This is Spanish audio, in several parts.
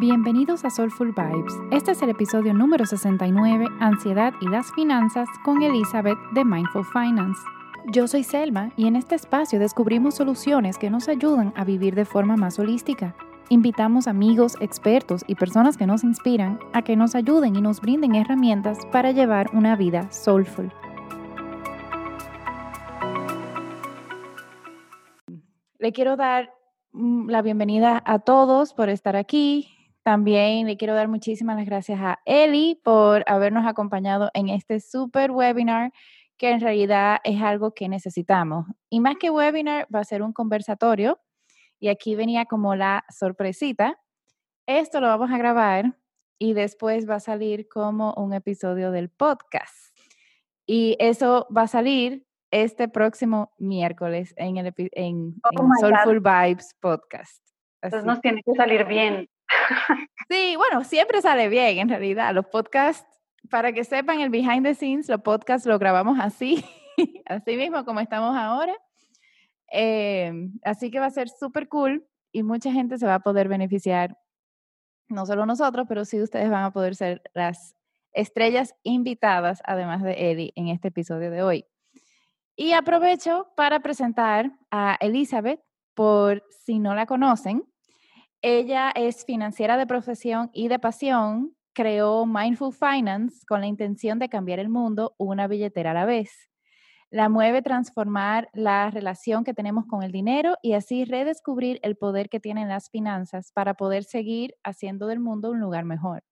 Bienvenidos a Soulful Vibes. Este es el episodio número 69, Ansiedad y las Finanzas, con Elizabeth de Mindful Finance. Yo soy Selma y en este espacio descubrimos soluciones que nos ayudan a vivir de forma más holística. Invitamos amigos, expertos y personas que nos inspiran a que nos ayuden y nos brinden herramientas para llevar una vida soulful. Le quiero dar mm, la bienvenida a todos por estar aquí. También le quiero dar muchísimas gracias a Eli por habernos acompañado en este super webinar que en realidad es algo que necesitamos. Y más que webinar, va a ser un conversatorio. Y aquí venía como la sorpresita. Esto lo vamos a grabar y después va a salir como un episodio del podcast. Y eso va a salir este próximo miércoles en, el, en, oh Soulful Vibes Podcast. Entonces nos tiene que salir bien. Sí, bueno, siempre sale bien en realidad. Los podcasts, para que sepan el behind the scenes, los podcasts lo grabamos así, así mismo como estamos ahora. Em, así que va a ser súper cool y mucha gente se va a poder beneficiar, no solo nosotros, pero sí ustedes van a poder ser las estrellas invitadas, además de Eddie, en este episodio de hoy. Y aprovecho para presentar a Elizabeth, por si no la conocen. Ella es financiera de profesión y de pasión. Creó Mindful Finance con la intención de cambiar el mundo una billetera a la vez. La mueve transformar la relación que tenemos con el dinero y así redescubrir el poder que tienen las finanzas para poder seguir haciendo del mundo un lugar mejor.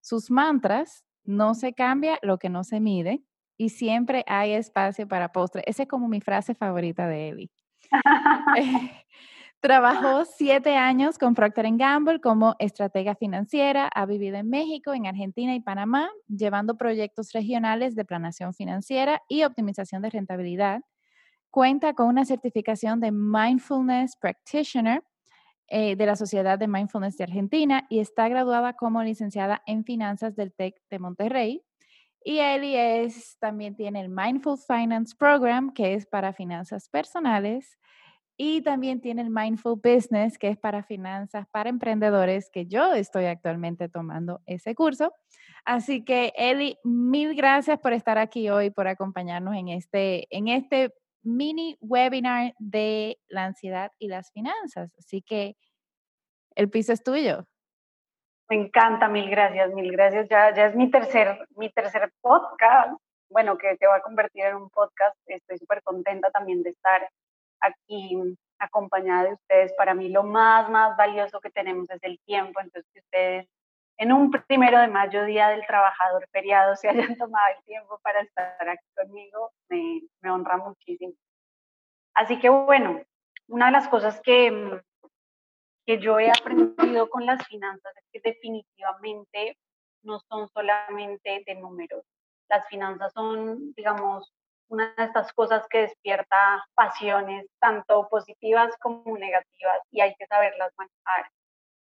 Sus mantras, no se cambia lo que no se mide, y siempre hay espacio para postre. Esa es como mi frase favorita de Eli. Trabajó siete años con Procter Gamble como estratega financiera, ha vivido en México, en Argentina y Panamá, llevando proyectos regionales de planación financiera y optimización de rentabilidad. Cuenta con una certificación de Mindfulness Practitioner eh, de la Sociedad de Mindfulness de Argentina y está graduada como licenciada en finanzas del TEC de Monterrey, y Eli también tiene el Mindful Finance Program, que es para finanzas personales. Y también tiene el Mindful Business, que es para finanzas para emprendedores, que yo estoy actualmente tomando ese curso. Así que, Eli, mil gracias por estar aquí hoy, por acompañarnos en este, en este mini webinar de la ansiedad y las finanzas. Así que el piso es tuyo. Me encanta, mil gracias, mil gracias. Ya, ya es mi tercer, mi tercer podcast, bueno, que se va a convertir en un podcast. Estoy súper contenta también de estar aquí acompañada de ustedes. Para mí lo más, más valioso que tenemos es el tiempo. Entonces, que ustedes en un primero de mayo, Día del Trabajador feriado, se hayan tomado el tiempo para estar aquí conmigo, me, me honra muchísimo. Así que bueno, una de las cosas que, que yo he aprendido con las finanzas es que definitivamente no son solamente de números. Las finanzas son, digamos, una de estas cosas que despierta pasiones, tanto positivas como negativas, y hay que saberlas manejar.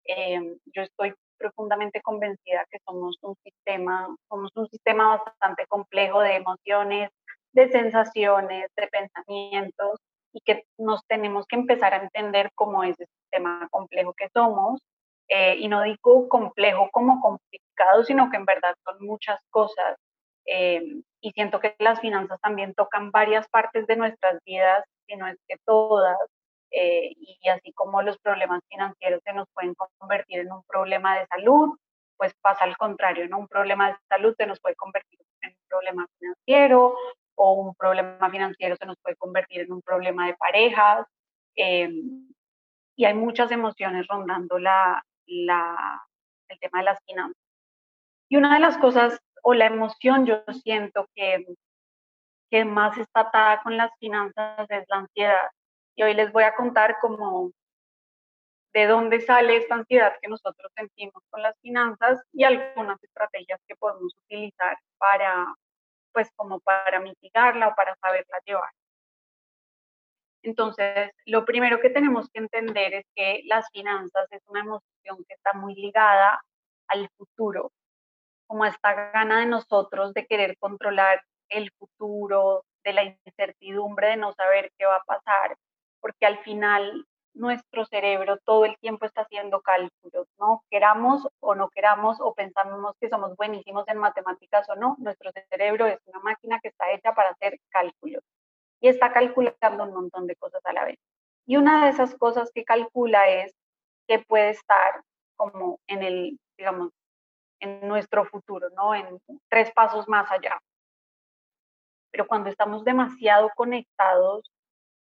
Eh, yo estoy profundamente convencida que somos un sistema, somos un sistema bastante complejo de emociones, de sensaciones, de pensamientos, y que nos tenemos que empezar a entender cómo es ese sistema complejo que somos. Eh, y no digo complejo como complicado, sino que en verdad son muchas cosas. Eh, y siento que las finanzas también tocan varias partes de nuestras vidas, si no es que todas. Eh, y así como los problemas financieros se nos pueden convertir en un problema de salud, pues pasa al contrario, ¿no? Un problema de salud se nos puede convertir en un problema financiero o un problema financiero se nos puede convertir en un problema de parejas. Eh, y hay muchas emociones rondando la, la, el tema de las finanzas. Y una de las cosas o la emoción yo siento que, que más está atada con las finanzas es la ansiedad. Y hoy les voy a contar cómo de dónde sale esta ansiedad que nosotros sentimos con las finanzas y algunas estrategias que podemos utilizar para, pues como para mitigarla o para saberla llevar. Entonces, lo primero que tenemos que entender es que las finanzas es una emoción que está muy ligada al futuro, como esta gana de nosotros de querer controlar el futuro, de la incertidumbre de no saber qué va a pasar, porque al final nuestro cerebro todo el tiempo está haciendo cálculos, ¿no? Queramos o no queramos o pensamos que somos buenísimos en matemáticas o no, nuestro cerebro es una máquina que está hecha para hacer cálculos y está calculando un montón de cosas a la vez. Y una de esas cosas que calcula es que puede estar como en el, digamos, en nuestro futuro, ¿no? En tres pasos más allá. Pero cuando estamos demasiado conectados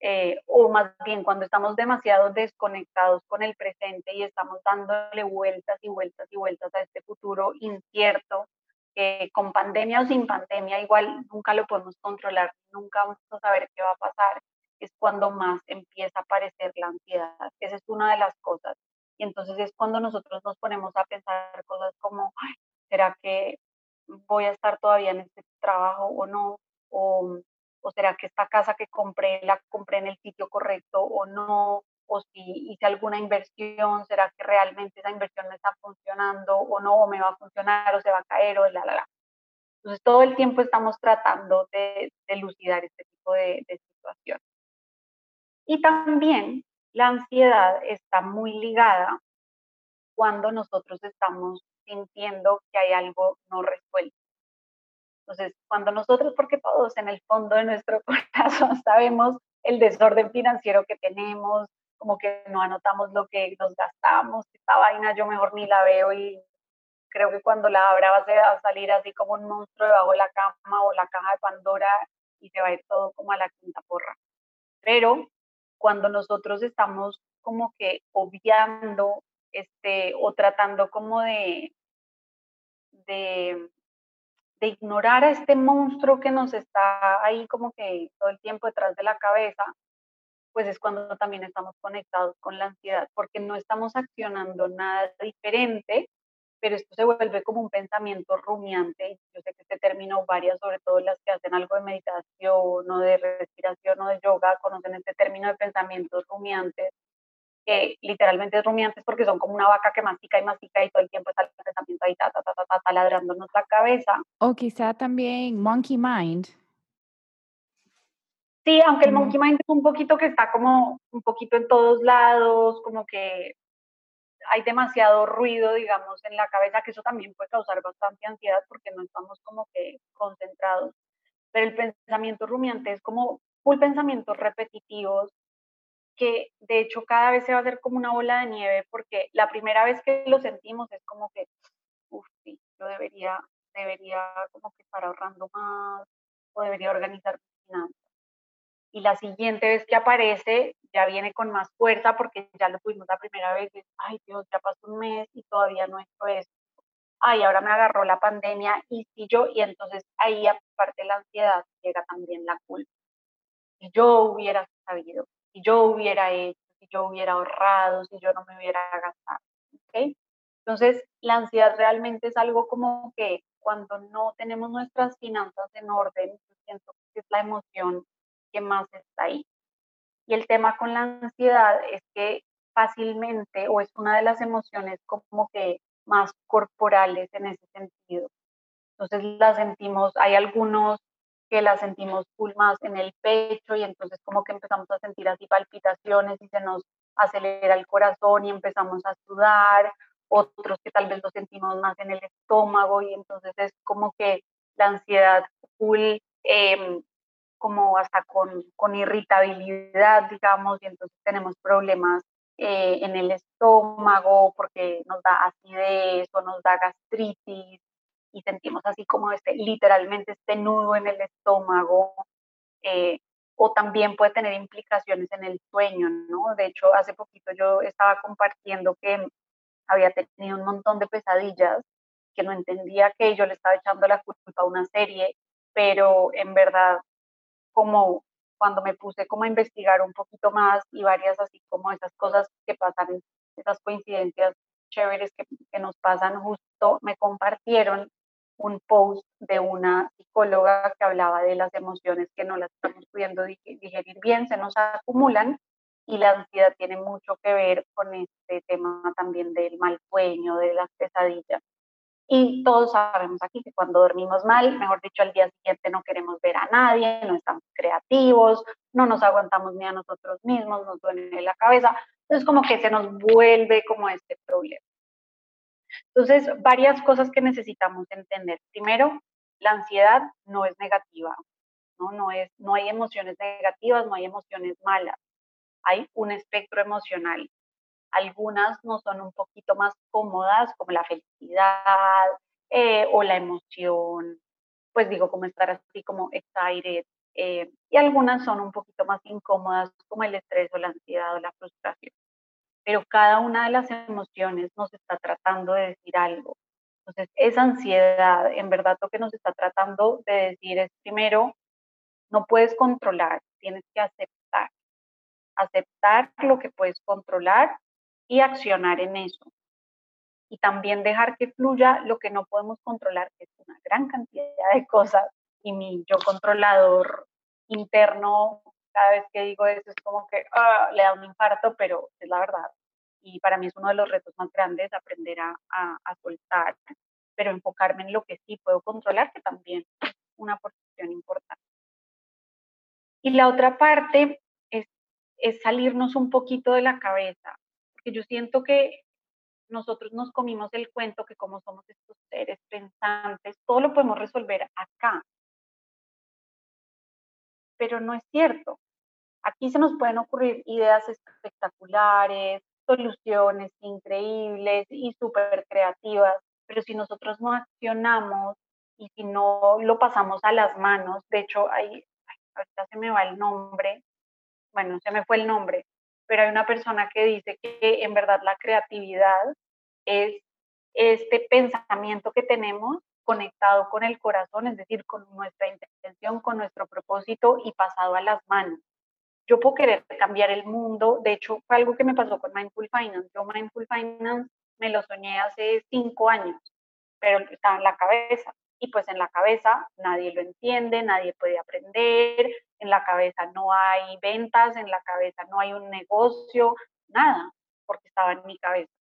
eh, o más bien cuando estamos demasiado desconectados con el presente y estamos dándole vueltas y vueltas y vueltas a este futuro incierto, que con pandemia o sin pandemia igual nunca lo podemos controlar, nunca vamos a saber qué va a pasar, es cuando más empieza a aparecer la ansiedad. Esa es una de las cosas. Y entonces es cuando nosotros nos ponemos a pensar cosas como, ¿será que voy a estar todavía en este trabajo o no? O o será que esta casa que compré la compré en el sitio correcto o no, o si hice alguna inversión, será que realmente esa inversión me está funcionando o no, o me va a funcionar o se va a caer o la, la, la. Entonces todo el tiempo estamos tratando de, de lucidar este tipo de, de situación. Y también la ansiedad está muy ligada cuando nosotros estamos sintiendo que hay algo no resuelto. Entonces, cuando nosotros, porque todos en el fondo de nuestro corazón sabemos el desorden financiero que tenemos, como que no anotamos lo que nos gastamos, esta vaina yo mejor ni la veo y creo que cuando la abra va a salir así como un monstruo debajo de la cama o la caja de Pandora y se va a ir todo como a la quinta porra. Pero cuando nosotros estamos como que obviando este, o tratando como de, de de ignorar a este monstruo que nos está ahí como que todo el tiempo detrás de la cabeza, pues es cuando también estamos conectados con la ansiedad, porque no estamos accionando nada diferente, pero esto se vuelve como un pensamiento rumiante. Yo sé que este término varias, sobre todo las que hacen algo de meditación o de respiración o de yoga, conocen este término de pensamientos rumiantes, que literalmente es rumiantes porque son como una vaca que mastica y mastica y todo el tiempo está el pensamiento ahí, ta, ta, ta, ta, ta, taladrándonos la cabeza. O quizá también monkey mind. Sí, aunque el monkey mind es un poquito que está como un poquito en todos lados, como que hay demasiado ruido, digamos, en la cabeza, que eso también puede causar bastante ansiedad porque no estamos como que concentrados. Pero el pensamiento rumiante es como full pensamientos repetitivos que de hecho cada vez se va a hacer como una bola de nieve porque la primera vez que lo sentimos es como que, uff, sí, yo debería, debería como que estar ahorrando más o debería organizar mis. Y la siguiente vez que aparece ya viene con más fuerza porque ya lo tuvimos la primera vez, y, ay Dios, ya pasó un mes y todavía no he hecho esto. Ay, ahora me agarró la pandemia y si yo, y entonces ahí aparte de la ansiedad llega también la culpa. Si yo hubiera sabido, si yo hubiera hecho, si yo hubiera ahorrado, si yo no me hubiera gastado. ¿okay? Entonces, la ansiedad realmente es algo como que cuando no tenemos nuestras finanzas en orden, siento que es la emoción que más está ahí. Y el tema con la ansiedad es que fácilmente, o es una de las emociones como que más corporales en ese sentido. Entonces la sentimos, hay algunos que la sentimos full más en el pecho y entonces como que empezamos a sentir así palpitaciones y se nos acelera el corazón y empezamos a sudar, otros que tal vez lo sentimos más en el estómago y entonces es como que la ansiedad full, em, como hasta con, con, irritabilidad, digamos, y entonces tenemos problemas eh, en el estómago porque nos da acidez o nos da gastritis y sentimos así como este, literalmente este nudo en el estómago, eh, o también puede tener implicaciones en el sueño, ¿no? De hecho, hace poquito yo estaba compartiendo que había tenido un montón de pesadillas, que no entendía que yo le estaba echando la culpa a una serie, pero en verdad, como cuando me puse como a investigar un poquito más y varias así como esas cosas que pasan, esas coincidencias chéveres que, que nos pasan justo, me compartieron un post de una psicóloga que hablaba de las emociones que no las estamos pudiendo digerir bien, se nos acumulan y la ansiedad tiene mucho que ver con este tema también del mal sueño, de las pesadillas. Y todos sabemos aquí que cuando dormimos mal, mejor dicho, al día siguiente no queremos ver a nadie, no estamos creativos, no nos aguantamos ni a nosotros mismos, nos duele la cabeza. Entonces como que se nos vuelve como este problema. Entonces, varias cosas que necesitamos entender. Primero, la ansiedad no es negativa, ¿no? No, es, no hay emociones negativas, no hay emociones malas. Hay un espectro emocional. Algunas no son un poquito más cómodas, como la felicidad eh, o la emoción, pues digo, como estar así como excited. Eh, y algunas son un poquito más incómodas, como el estrés o la ansiedad o la frustración pero cada una de las emociones nos está tratando de decir algo. Entonces, esa ansiedad, en verdad, lo que nos está tratando de decir es, primero, no puedes controlar, tienes que aceptar. Aceptar lo que puedes controlar y accionar en eso. Y también dejar que fluya lo que no podemos controlar, que es una gran cantidad de cosas. Y mi yo controlador interno cada vez que digo eso es como que ah, le da un infarto, pero es la verdad. Y para mí es uno de los retos más grandes aprender a, a, soltar, pero enfocarme en lo que sí puedo controlar, que también es una porción importante. Y la otra parte es, es salirnos un poquito de la cabeza, porque yo siento que nosotros nos comimos el cuento que como somos estos seres pensantes, todo lo podemos resolver acá, pero no es cierto. Aquí se nos pueden ocurrir ideas espectaculares, soluciones increíbles y súper creativas, pero si nosotros no accionamos y si no lo pasamos a las manos, de hecho, ahí, ahorita se me va el nombre, bueno, se me fue el nombre, pero hay una persona que dice que en verdad la creatividad es este pensamiento que tenemos conectado con el corazón, es decir, con nuestra intención, con nuestro propósito y pasado a las manos. Yo puedo querer cambiar el mundo, de hecho fue algo que me pasó con Mindful Finance. Yo Mindful Finance me lo soñé hace cinco años, pero estaba en la cabeza y pues en la cabeza nadie lo entiende, nadie puede aprender, en la cabeza no hay ventas, en la cabeza no hay un negocio, nada, porque estaba en mi cabeza.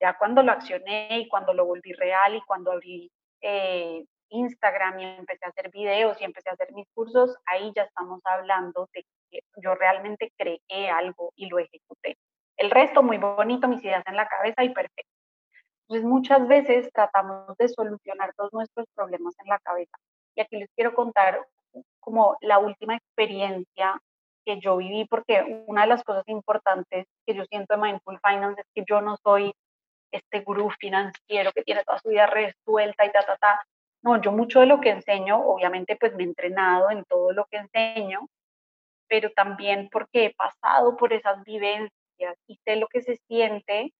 Ya cuando lo accioné y cuando lo volví real y cuando abrí eh, Instagram y empecé a hacer videos y empecé a hacer mis cursos, ahí ya estamos hablando de que yo realmente creé algo y lo ejecuté. El resto muy bonito, mis ideas en la cabeza y perfecto. Entonces muchas veces tratamos de solucionar todos nuestros problemas en la cabeza. Y aquí les quiero contar como la última experiencia que yo viví, porque una de las cosas importantes que yo siento en Mindful Finance es que yo no soy este gurú financiero que tiene toda su vida resuelta y ta, ta, ta. No, yo mucho de lo que enseño, obviamente pues me he entrenado en todo lo que enseño, pero también porque he pasado por esas vivencias y sé lo que se siente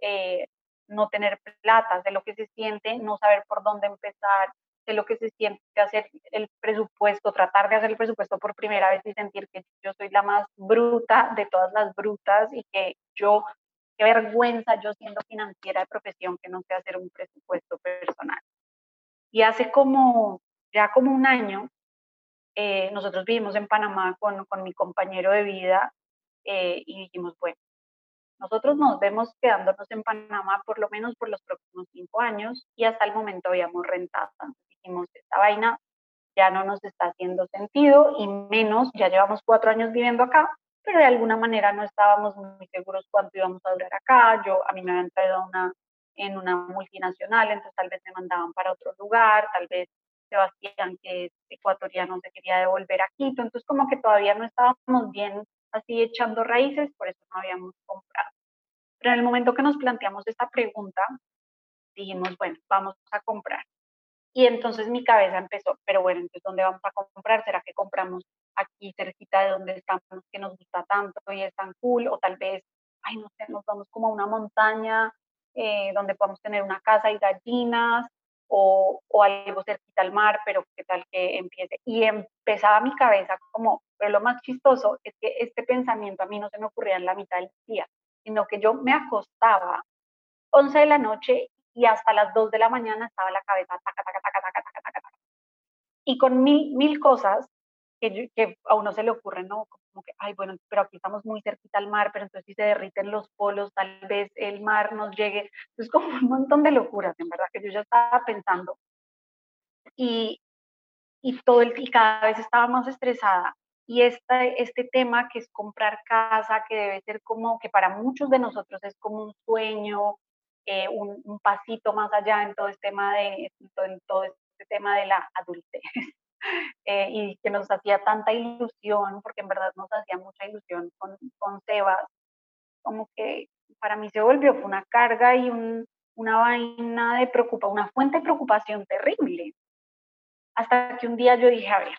eh, no tener plata, sé lo que se siente no saber por dónde empezar, sé lo que se siente hacer el presupuesto, tratar de hacer el presupuesto por primera vez y sentir que yo soy la más bruta de todas las brutas y que yo qué vergüenza yo siendo financiera de profesión que no sé hacer un presupuesto personal. Y hace como, ya como un año, eh, nosotros vivimos en Panamá con, con mi compañero de vida eh, y dijimos, bueno, nosotros nos vemos quedándonos en Panamá por lo menos por los próximos cinco años y hasta el momento habíamos rentado. Dijimos, esta vaina ya no nos está haciendo sentido y menos, ya llevamos cuatro años viviendo acá, pero de alguna manera no estábamos muy seguros cuánto íbamos a durar acá. Yo, a mí me habían traído una, en una multinacional, entonces tal vez me mandaban para otro lugar, tal vez Sebastián, que es ecuatoriano, se quería devolver a Quito, entonces como que todavía no estábamos bien así echando raíces, por eso no habíamos comprado. Pero en el momento que nos planteamos esta pregunta, dijimos, bueno, vamos a comprar. Y entonces mi cabeza empezó, pero bueno, entonces ¿dónde vamos a comprar? ¿Será que compramos aquí cerquita de donde estamos que nos gusta tanto y es tan cool? O tal vez, ay, no sé, nos vamos como a una montaña eh, donde podamos tener una casa y gallinas o, o, algo cerquita al mar, pero qué tal que empiece. Y empezaba mi cabeza como, pero lo más chistoso es que este pensamiento a mí no se me ocurría en la mitad del día, sino que yo me acostaba 11 de la noche y hasta las 2 de la mañana estaba la cabeza taca, taca, taca, taca, taca, taca, taca. Y con mil, mil cosas que, que a uno se le ocurre, ¿no? Como que, ay, bueno, pero aquí estamos muy cerquita al mar, pero entonces si se derriten los polos, tal vez el mar nos llegue. Es como un montón de locuras, en verdad, que yo ya estaba pensando. Y, y todo el y cada vez estaba más estresada. Y este, este tema que es comprar casa, que debe ser como, que para muchos de nosotros es como un sueño, eh, un, pasito más allá en todo este tema de, en todo este tema de la adultez. Eh, y que nos hacía tanta ilusión, porque en verdad nos hacía mucha ilusión con, con Sebas, como que para mí se volvió una carga y un, una vaina de preocupación, una fuente de preocupación terrible. Hasta que un día yo dije, a ver,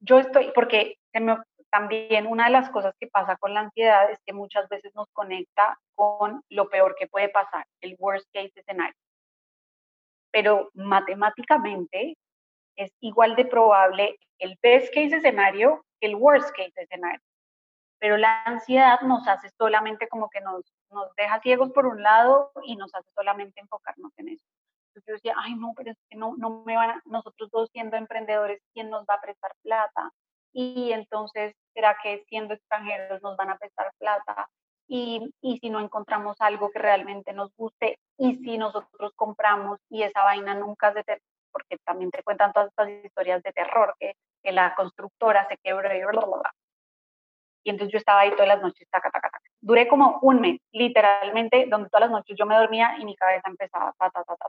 yo estoy, porque también una de las cosas que pasa con la ansiedad es que muchas veces nos conecta con lo peor que puede pasar, el worst case escenario. Pero matemáticamente es igual de probable el best case escenario que el worst case escenario. Pero la ansiedad nos hace solamente como que nos, nos deja ciegos por un lado y nos hace solamente enfocarnos en eso. Entonces yo decía, ay no, pero es que no, no me van a, nosotros dos siendo emprendedores, ¿quién nos va a prestar plata? Y entonces, ¿será que siendo extranjeros nos van a prestar plata? Y, y si no encontramos algo que realmente nos guste, y si nosotros compramos y esa vaina nunca se termina, porque también te cuentan todas estas historias de terror, que, que la constructora se quebró y bla, bla, bla. Y entonces yo estaba ahí todas las noches, taca, taca, taca. Duré como un mes, literalmente, donde todas las noches yo me dormía y mi cabeza empezaba, ta, ta, ta, ta,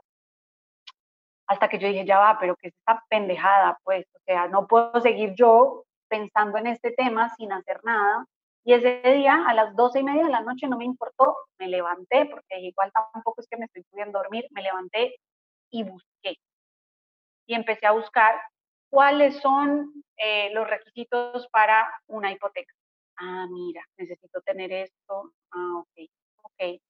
hasta que yo dije, ya va, pero que es esta pendejada, pues, o sea, no puedo seguir yo pensando en este tema sin hacer nada. Y ese día, a las doce y media de la noche, no me importó, me levanté, porque igual tampoco es que me estoy pudiendo dormir, me levanté y busqué. Y empecé a buscar cuáles son eh, los requisitos para una hipoteca. Ah, mira, necesito tener esto. Ah, ok, ok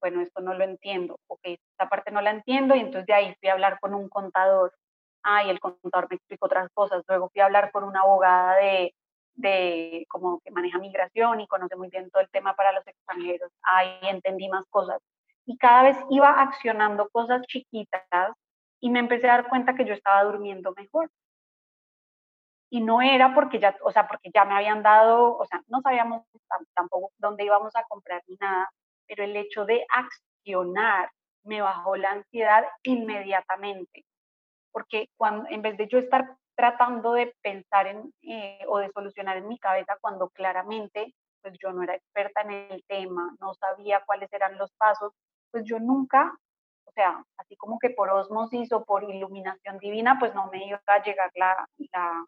bueno, esto no lo entiendo, ok, esta parte no la entiendo y entonces de ahí fui a hablar con un contador, ah, y el contador me explicó otras cosas, luego fui a hablar con una abogada de, de como que maneja migración y conoce muy bien todo el tema para los extranjeros, ahí entendí más cosas. Y cada vez iba accionando cosas chiquitas y me empecé a dar cuenta que yo estaba durmiendo mejor. Y no era porque ya, o sea, porque ya me habían dado, o sea, no sabíamos tampoco dónde íbamos a comprar ni nada, pero el hecho de accionar me bajó la ansiedad inmediatamente, porque cuando, en vez de yo estar tratando de pensar en, eh, o de solucionar en mi cabeza cuando claramente pues yo no era experta en el tema, no sabía cuáles eran los pasos, pues yo nunca, o sea, así como que por osmosis o por iluminación divina, pues no me iba a llegar la, la,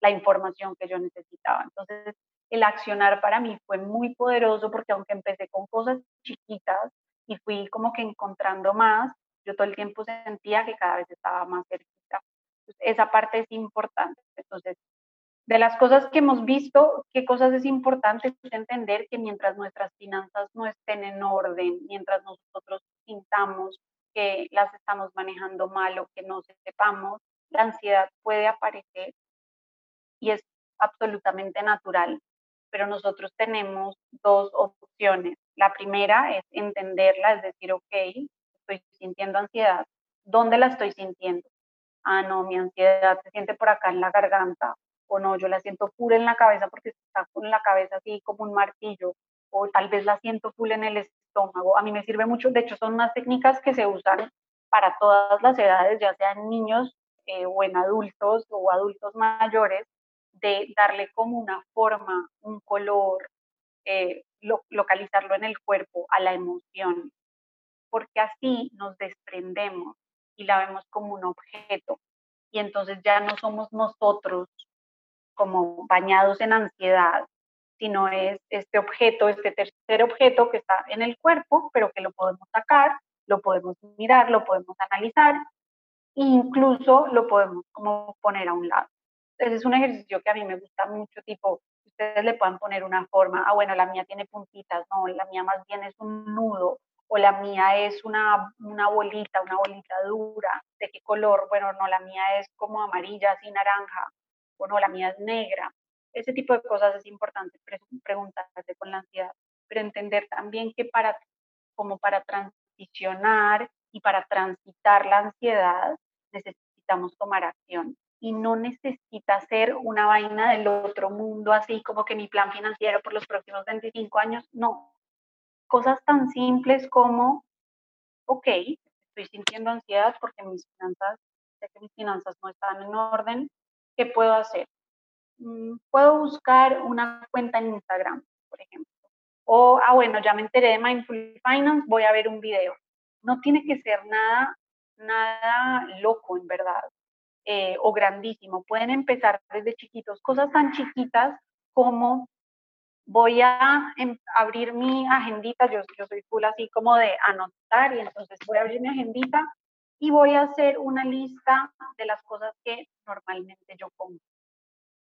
la información que yo necesitaba. Entonces, el accionar para mí fue muy poderoso porque aunque empecé con cosas chiquitas y fui como que encontrando más, yo todo el tiempo sentía que cada vez estaba más cerquita. esa parte es importante. Entonces, de las cosas que hemos visto, qué cosas es importante es entender que mientras nuestras finanzas no estén en orden, mientras nosotros sintamos que las estamos manejando mal o que no sepamos, la ansiedad puede aparecer y es absolutamente natural pero nosotros tenemos dos opciones. La primera es entenderla, es decir, ok, estoy sintiendo ansiedad. ¿Dónde la estoy sintiendo? Ah, no, mi ansiedad se siente por acá en la garganta, o no, yo la siento full en la cabeza porque está con la cabeza así como un martillo, o tal vez la siento full en el estómago. A mí me sirve mucho, de hecho son unas técnicas que se usan para todas las edades, ya sean niños eh, o en adultos o adultos mayores, de darle como una forma, un color, eh, localizarlo en el cuerpo a la emoción, porque así nos desprendemos y la vemos como un objeto. Y entonces ya no somos nosotros como bañados en ansiedad, sino es este objeto, este tercer objeto que está en el cuerpo, pero que lo podemos sacar, lo podemos mirar, lo podemos analizar, e incluso lo podemos como poner a un lado. Ese es un ejercicio que a mí me gusta mucho, tipo, ustedes le puedan poner una forma, ah, bueno, la mía tiene puntitas, no, la mía más bien es un nudo, o la mía es una, una bolita, una bolita dura, ¿de qué color? Bueno, no, la mía es como amarilla, así naranja, o no, la mía es negra. Ese tipo de cosas es importante preguntarse con la ansiedad, pero entender también que para, como para transicionar y para transitar la ansiedad, necesitamos tomar acción y no necesita ser una vaina del otro mundo, así como que mi plan financiero por los próximos 25 años, no. Cosas tan simples como, ok, estoy sintiendo ansiedad porque mis finanzas, sé que mis finanzas no están en orden, ¿qué puedo hacer? mm, puedo buscar una cuenta en Instagram, por ejemplo. O, ah, bueno, ya me enteré de Mindful Finance, voy a ver un video. No tiene que ser nada, nada loco, en verdad, eh, o grandísimo. Pueden empezar desde chiquitos, cosas tan chiquitas como voy a em, abrir mi agendita, yo, yo soy full así como de anotar y entonces voy a abrir mi agendita y voy a hacer una lista de las cosas que normalmente yo compro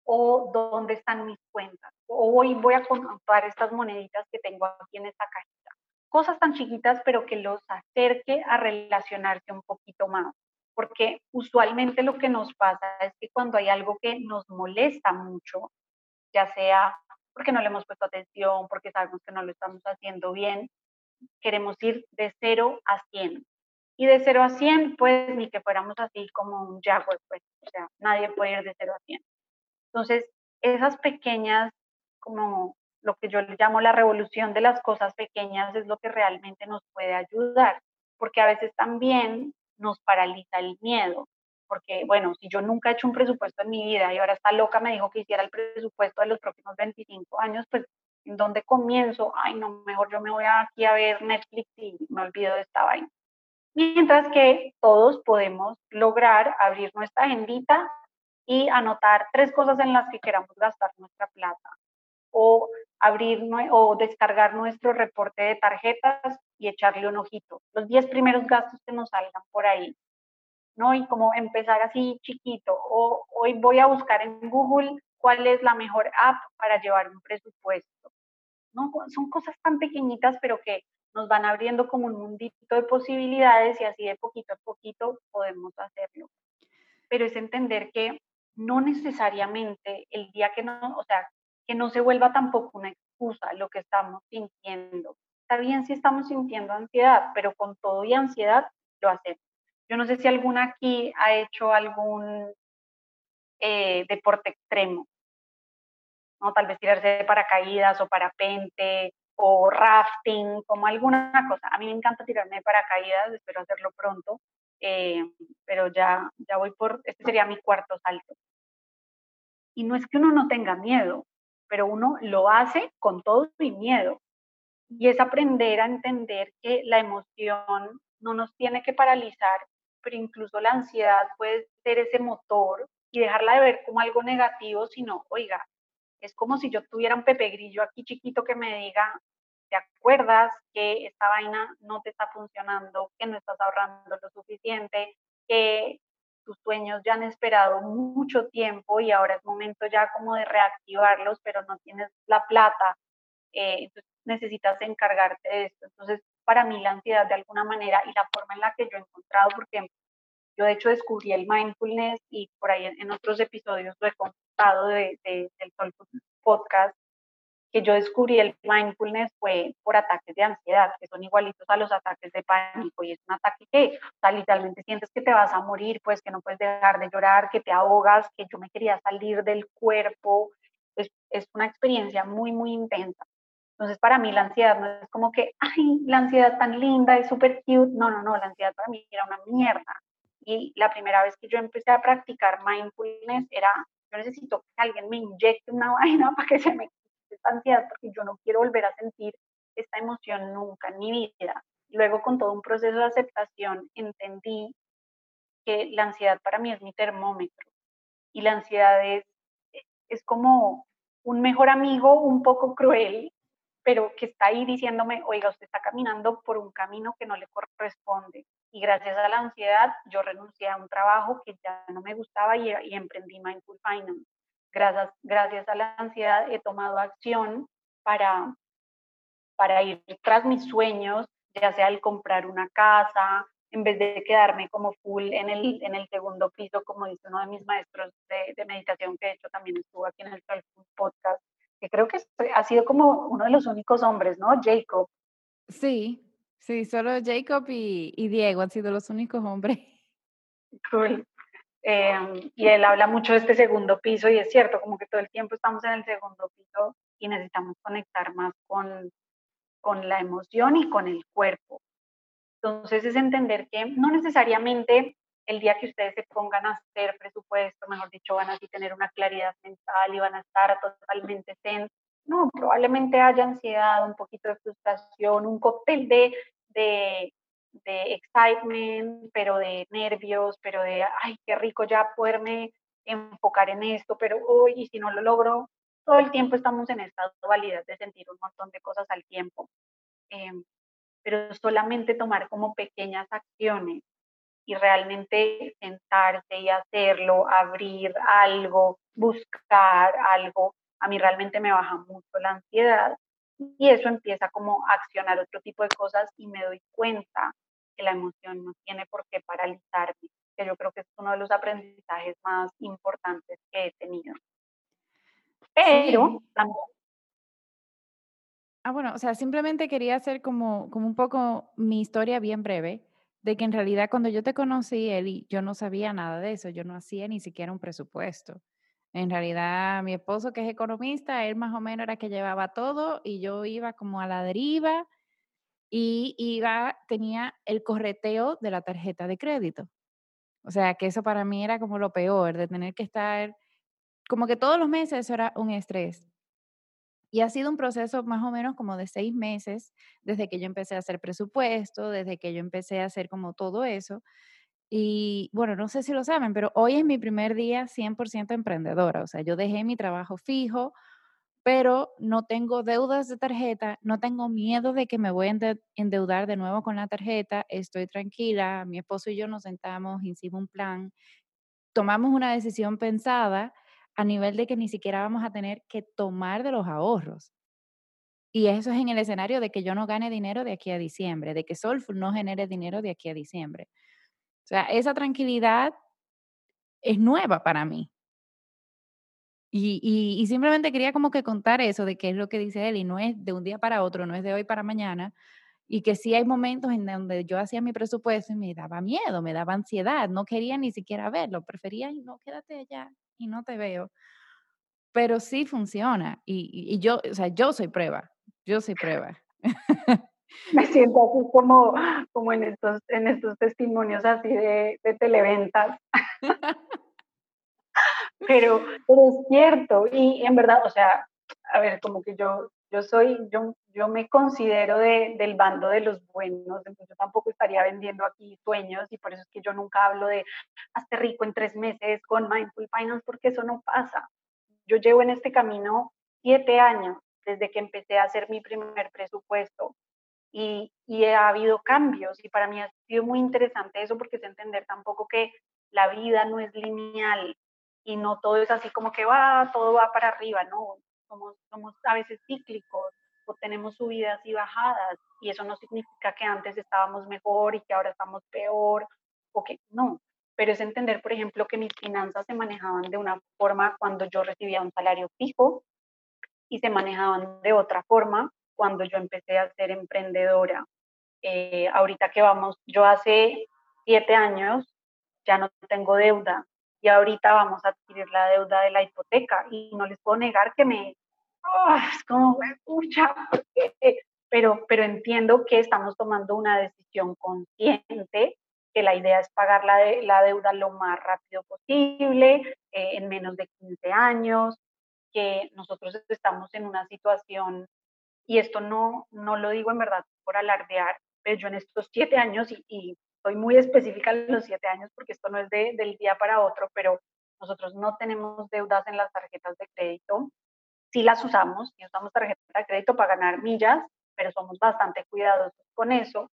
o dónde están mis cuentas o hoy voy a contar estas moneditas que tengo aquí en esta cajita. Cosas tan chiquitas pero que los acerque a relacionarse un poquito más porque usualmente lo que nos pasa es que cuando hay algo que nos molesta mucho, ya sea porque no le hemos puesto atención, porque sabemos que no lo estamos haciendo bien, queremos ir de 0 a 100. Y de 0 a 100, pues ni que fuéramos así como un jaguar, pues, o sea, nadie puede ir de 0 a 100. Entonces, esas pequeñas, como lo que yo le llamo la revolución de las cosas pequeñas, es lo que realmente nos puede ayudar, porque a veces también nos paraliza el miedo porque bueno, si yo nunca he hecho un presupuesto en mi vida y ahora está loca me dijo que hiciera el presupuesto de los próximos 25 años, pues ¿en dónde comienzo? Ay, no, mejor yo me voy aquí a ver Netflix y me olvido de esta vaina. Mientras que todos podemos lograr abrir nuestra agendita y anotar tres cosas en las que queramos gastar nuestra plata o abrir o descargar nuestro reporte de tarjetas y echarle un ojito. Los 10 primeros gastos que nos salgan por ahí ¿no? Y como empezar así chiquito. O hoy voy a buscar en Google cuál es la mejor app para llevar un presupuesto. ¿no? Son cosas tan pequeñitas, pero que nos van abriendo como un mundito de posibilidades y así de poquito a poquito podemos hacerlo. Pero es entender que no necesariamente el día que no, o sea, que no se vuelva tampoco una excusa lo que estamos sintiendo. Está bien si estamos sintiendo ansiedad, pero con todo y ansiedad lo hacemos. Yo no sé si alguna aquí ha hecho algún eh, deporte extremo, ¿no? Tal vez tirarse de paracaídas o parapente o rafting, como alguna cosa. A mí me encanta tirarme de paracaídas, espero hacerlo pronto, eh, pero ya, ya voy por, este sería mi cuarto salto. Y no es que uno no tenga miedo, pero uno lo hace con todo y miedo. Y es aprender a entender que la emoción no nos tiene que paralizar pero incluso la ansiedad puede ser ese motor y dejarla de ver como algo negativo, sino, oiga, es como si yo tuviera un Pepe Grillo aquí chiquito que me diga, ¿te acuerdas que esta vaina no te está funcionando, que no estás ahorrando lo suficiente, que tus sueños ya han esperado mucho tiempo y ahora es momento ya como de reactivarlos, pero no tienes la plata, eh, necesitas encargarte de esto. Entonces, para mí la ansiedad de alguna manera y la forma en la que yo he encontrado, porque yo de hecho descubrí el mindfulness y por ahí en, otros episodios lo he contado de, del Podcast, que yo descubrí el mindfulness fue por ataques de ansiedad, que son igualitos a los ataques de pánico y es un ataque que literalmente sientes que te vas a morir, pues que no puedes dejar de llorar, que te ahogas, que yo me quería salir del cuerpo, es, es una experiencia muy, muy intensa. Entonces, para mí la ansiedad no es como que, ay, la ansiedad tan linda, es súper cute. No, no, no, la ansiedad para mí era una mierda. Y la primera vez que yo empecé a practicar mindfulness era, yo necesito que alguien me inyecte una vaina para que se me quite esta ansiedad, porque yo no quiero volver a sentir esta emoción nunca en mi vida. Luego, con todo un proceso de aceptación, entendí que la ansiedad para mí es mi termómetro. Y la ansiedad es, es como un mejor amigo un poco cruel pero que está ahí diciéndome, oiga, usted está caminando por un camino que no le corresponde. Y gracias a la ansiedad, yo renuncié a un trabajo que ya no me gustaba y, emprendí Mindful Finance. Gracias, gracias a la ansiedad he tomado acción para, para ir tras mis sueños, ya sea el comprar una casa, en vez de quedarme como full en el, en el segundo piso, como dice uno de mis maestros de, de meditación, que de hecho también estuvo aquí en el Podcast, que creo que ha sido como uno de los únicos hombres, ¿no? Jacob. Sí, sí, solo Jacob y, y Diego han sido los únicos hombres. Cool. Em, y él habla mucho de este segundo piso y es cierto, como que todo el tiempo estamos en el segundo piso y necesitamos conectar más con, con la emoción y con el cuerpo. Entonces es entender que no necesariamente el día que ustedes se pongan a hacer presupuesto, mejor dicho, van a tener una claridad mental y van a estar totalmente zen. No, probablemente haya ansiedad, un poquito de frustración, un cóctel de, de, de excitement, pero de nervios, pero de, ay, qué rico ya poderme enfocar en esto, pero hoy, y si no lo logro, todo el tiempo estamos en esta dualidad de sentir un montón de cosas al tiempo. Em, pero solamente tomar como pequeñas acciones y realmente sentarse y hacerlo, abrir algo, buscar algo, a mí realmente me baja mucho la ansiedad y eso empieza como a accionar otro tipo de cosas y me doy cuenta que la emoción no tiene por qué paralizarme, que yo creo que es uno de los aprendizajes más importantes que he tenido. Pero Ah, bueno, o sea, simplemente quería hacer como, como un poco mi historia bien breve, de que en realidad cuando yo te conocí, Eli, yo no sabía nada de eso, yo no hacía ni siquiera un presupuesto. En realidad, mi esposo, que es economista, él más o menos era que llevaba todo y yo iba como a la deriva y iba, tenía el correteo de la tarjeta de crédito. O sea, que eso para mí era como lo peor, de tener que estar, como que todos los meses eso era un estrés. Y ha sido un proceso más o menos como de seis meses desde que yo empecé a hacer presupuesto, desde que yo empecé a hacer como todo eso. Y bueno, no sé si lo saben, pero hoy es mi primer día 100% emprendedora. O sea, yo dejé mi trabajo fijo, pero no tengo deudas de tarjeta, no tengo miedo de que me voy a endeudar de nuevo con la tarjeta, estoy tranquila, mi esposo y yo nos sentamos, hicimos un plan, tomamos una decisión pensada a nivel de que ni siquiera vamos a tener que tomar de los ahorros. Y eso es en el escenario de que yo no gane dinero de aquí a diciembre, de que Soulful no genere dinero de aquí a diciembre. O sea, esa tranquilidad es nueva para mí. Y, y, simplemente quería como que contar eso de qué es lo que dice él y no es de un día para otro, no es de hoy para mañana. Y que sí hay momentos en donde yo hacía mi presupuesto y me daba miedo, me daba ansiedad, no quería ni siquiera verlo, prefería, no, quédate allá, y no te veo. Pero sí funciona. Y, yo, o sea, yo soy prueba. Yo soy prueba. Me siento así como, como en, estos, en estos testimonios así de, de televentas. pero, pero es cierto. Y en verdad, o sea, a ver, como que yo, yo soy, yo, yo me considero de, del bando de los buenos, entonces yo tampoco estaría vendiendo aquí sueños y por eso es que yo nunca hablo de hazte rico en tres meses con Mindful Finance porque eso no pasa. Yo llevo en este camino siete años desde que empecé a hacer mi primer presupuesto y, y ha habido cambios y para mí ha sido muy interesante eso porque es entender tampoco que la vida no es lineal y no todo es así como que va, todo va para arriba, no, somos, somos a veces cíclicos o tenemos subidas y bajadas y eso no significa que antes estábamos mejor y que ahora estamos peor o que no, pero es entender, por ejemplo, que mis finanzas se manejaban de una forma cuando yo recibía un salario fijo y se manejaban de otra forma cuando yo empecé a ser emprendedora. Eh, ahorita que vamos, yo hace siete años ya no tengo deuda y ahorita vamos a adquirir la deuda de la hipoteca y no les puedo negar que me, ¡ah! es como, escucha, pero, pero entiendo que estamos tomando una decisión consciente, que la idea es pagar la, la deuda lo más rápido posible, eh, en menos de 15 años, que nosotros estamos en una situación, y esto no, no lo digo en verdad por alardear, pero yo en estos siete años, y soy muy específica en los siete años porque esto no es de, del día para otro, pero nosotros no tenemos deudas en las tarjetas de crédito, sí las usamos, y usamos tarjeta de crédito para ganar millas, pero somos bastante cuidadosos con eso.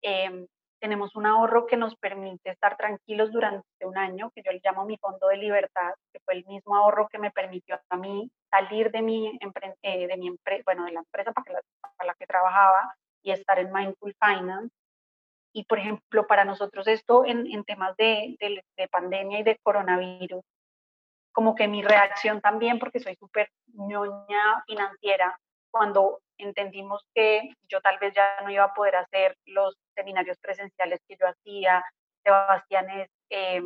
Em, tenemos un ahorro que nos permite estar tranquilos durante un año, que yo le llamo mi fondo de libertad, que fue el mismo ahorro que me permitió a mí salir de mi, eh, de mi bueno, de la empresa para, la, para la que trabajaba y estar en Mindful Finance. Y, por ejemplo, para nosotros esto en, en temas de, de, de, pandemia y de coronavirus como que mi reacción también, porque soy súper ñoña financiera, cuando entendimos que yo tal vez ya no iba a poder hacer los seminarios presenciales que yo hacía, Sebastián es eh,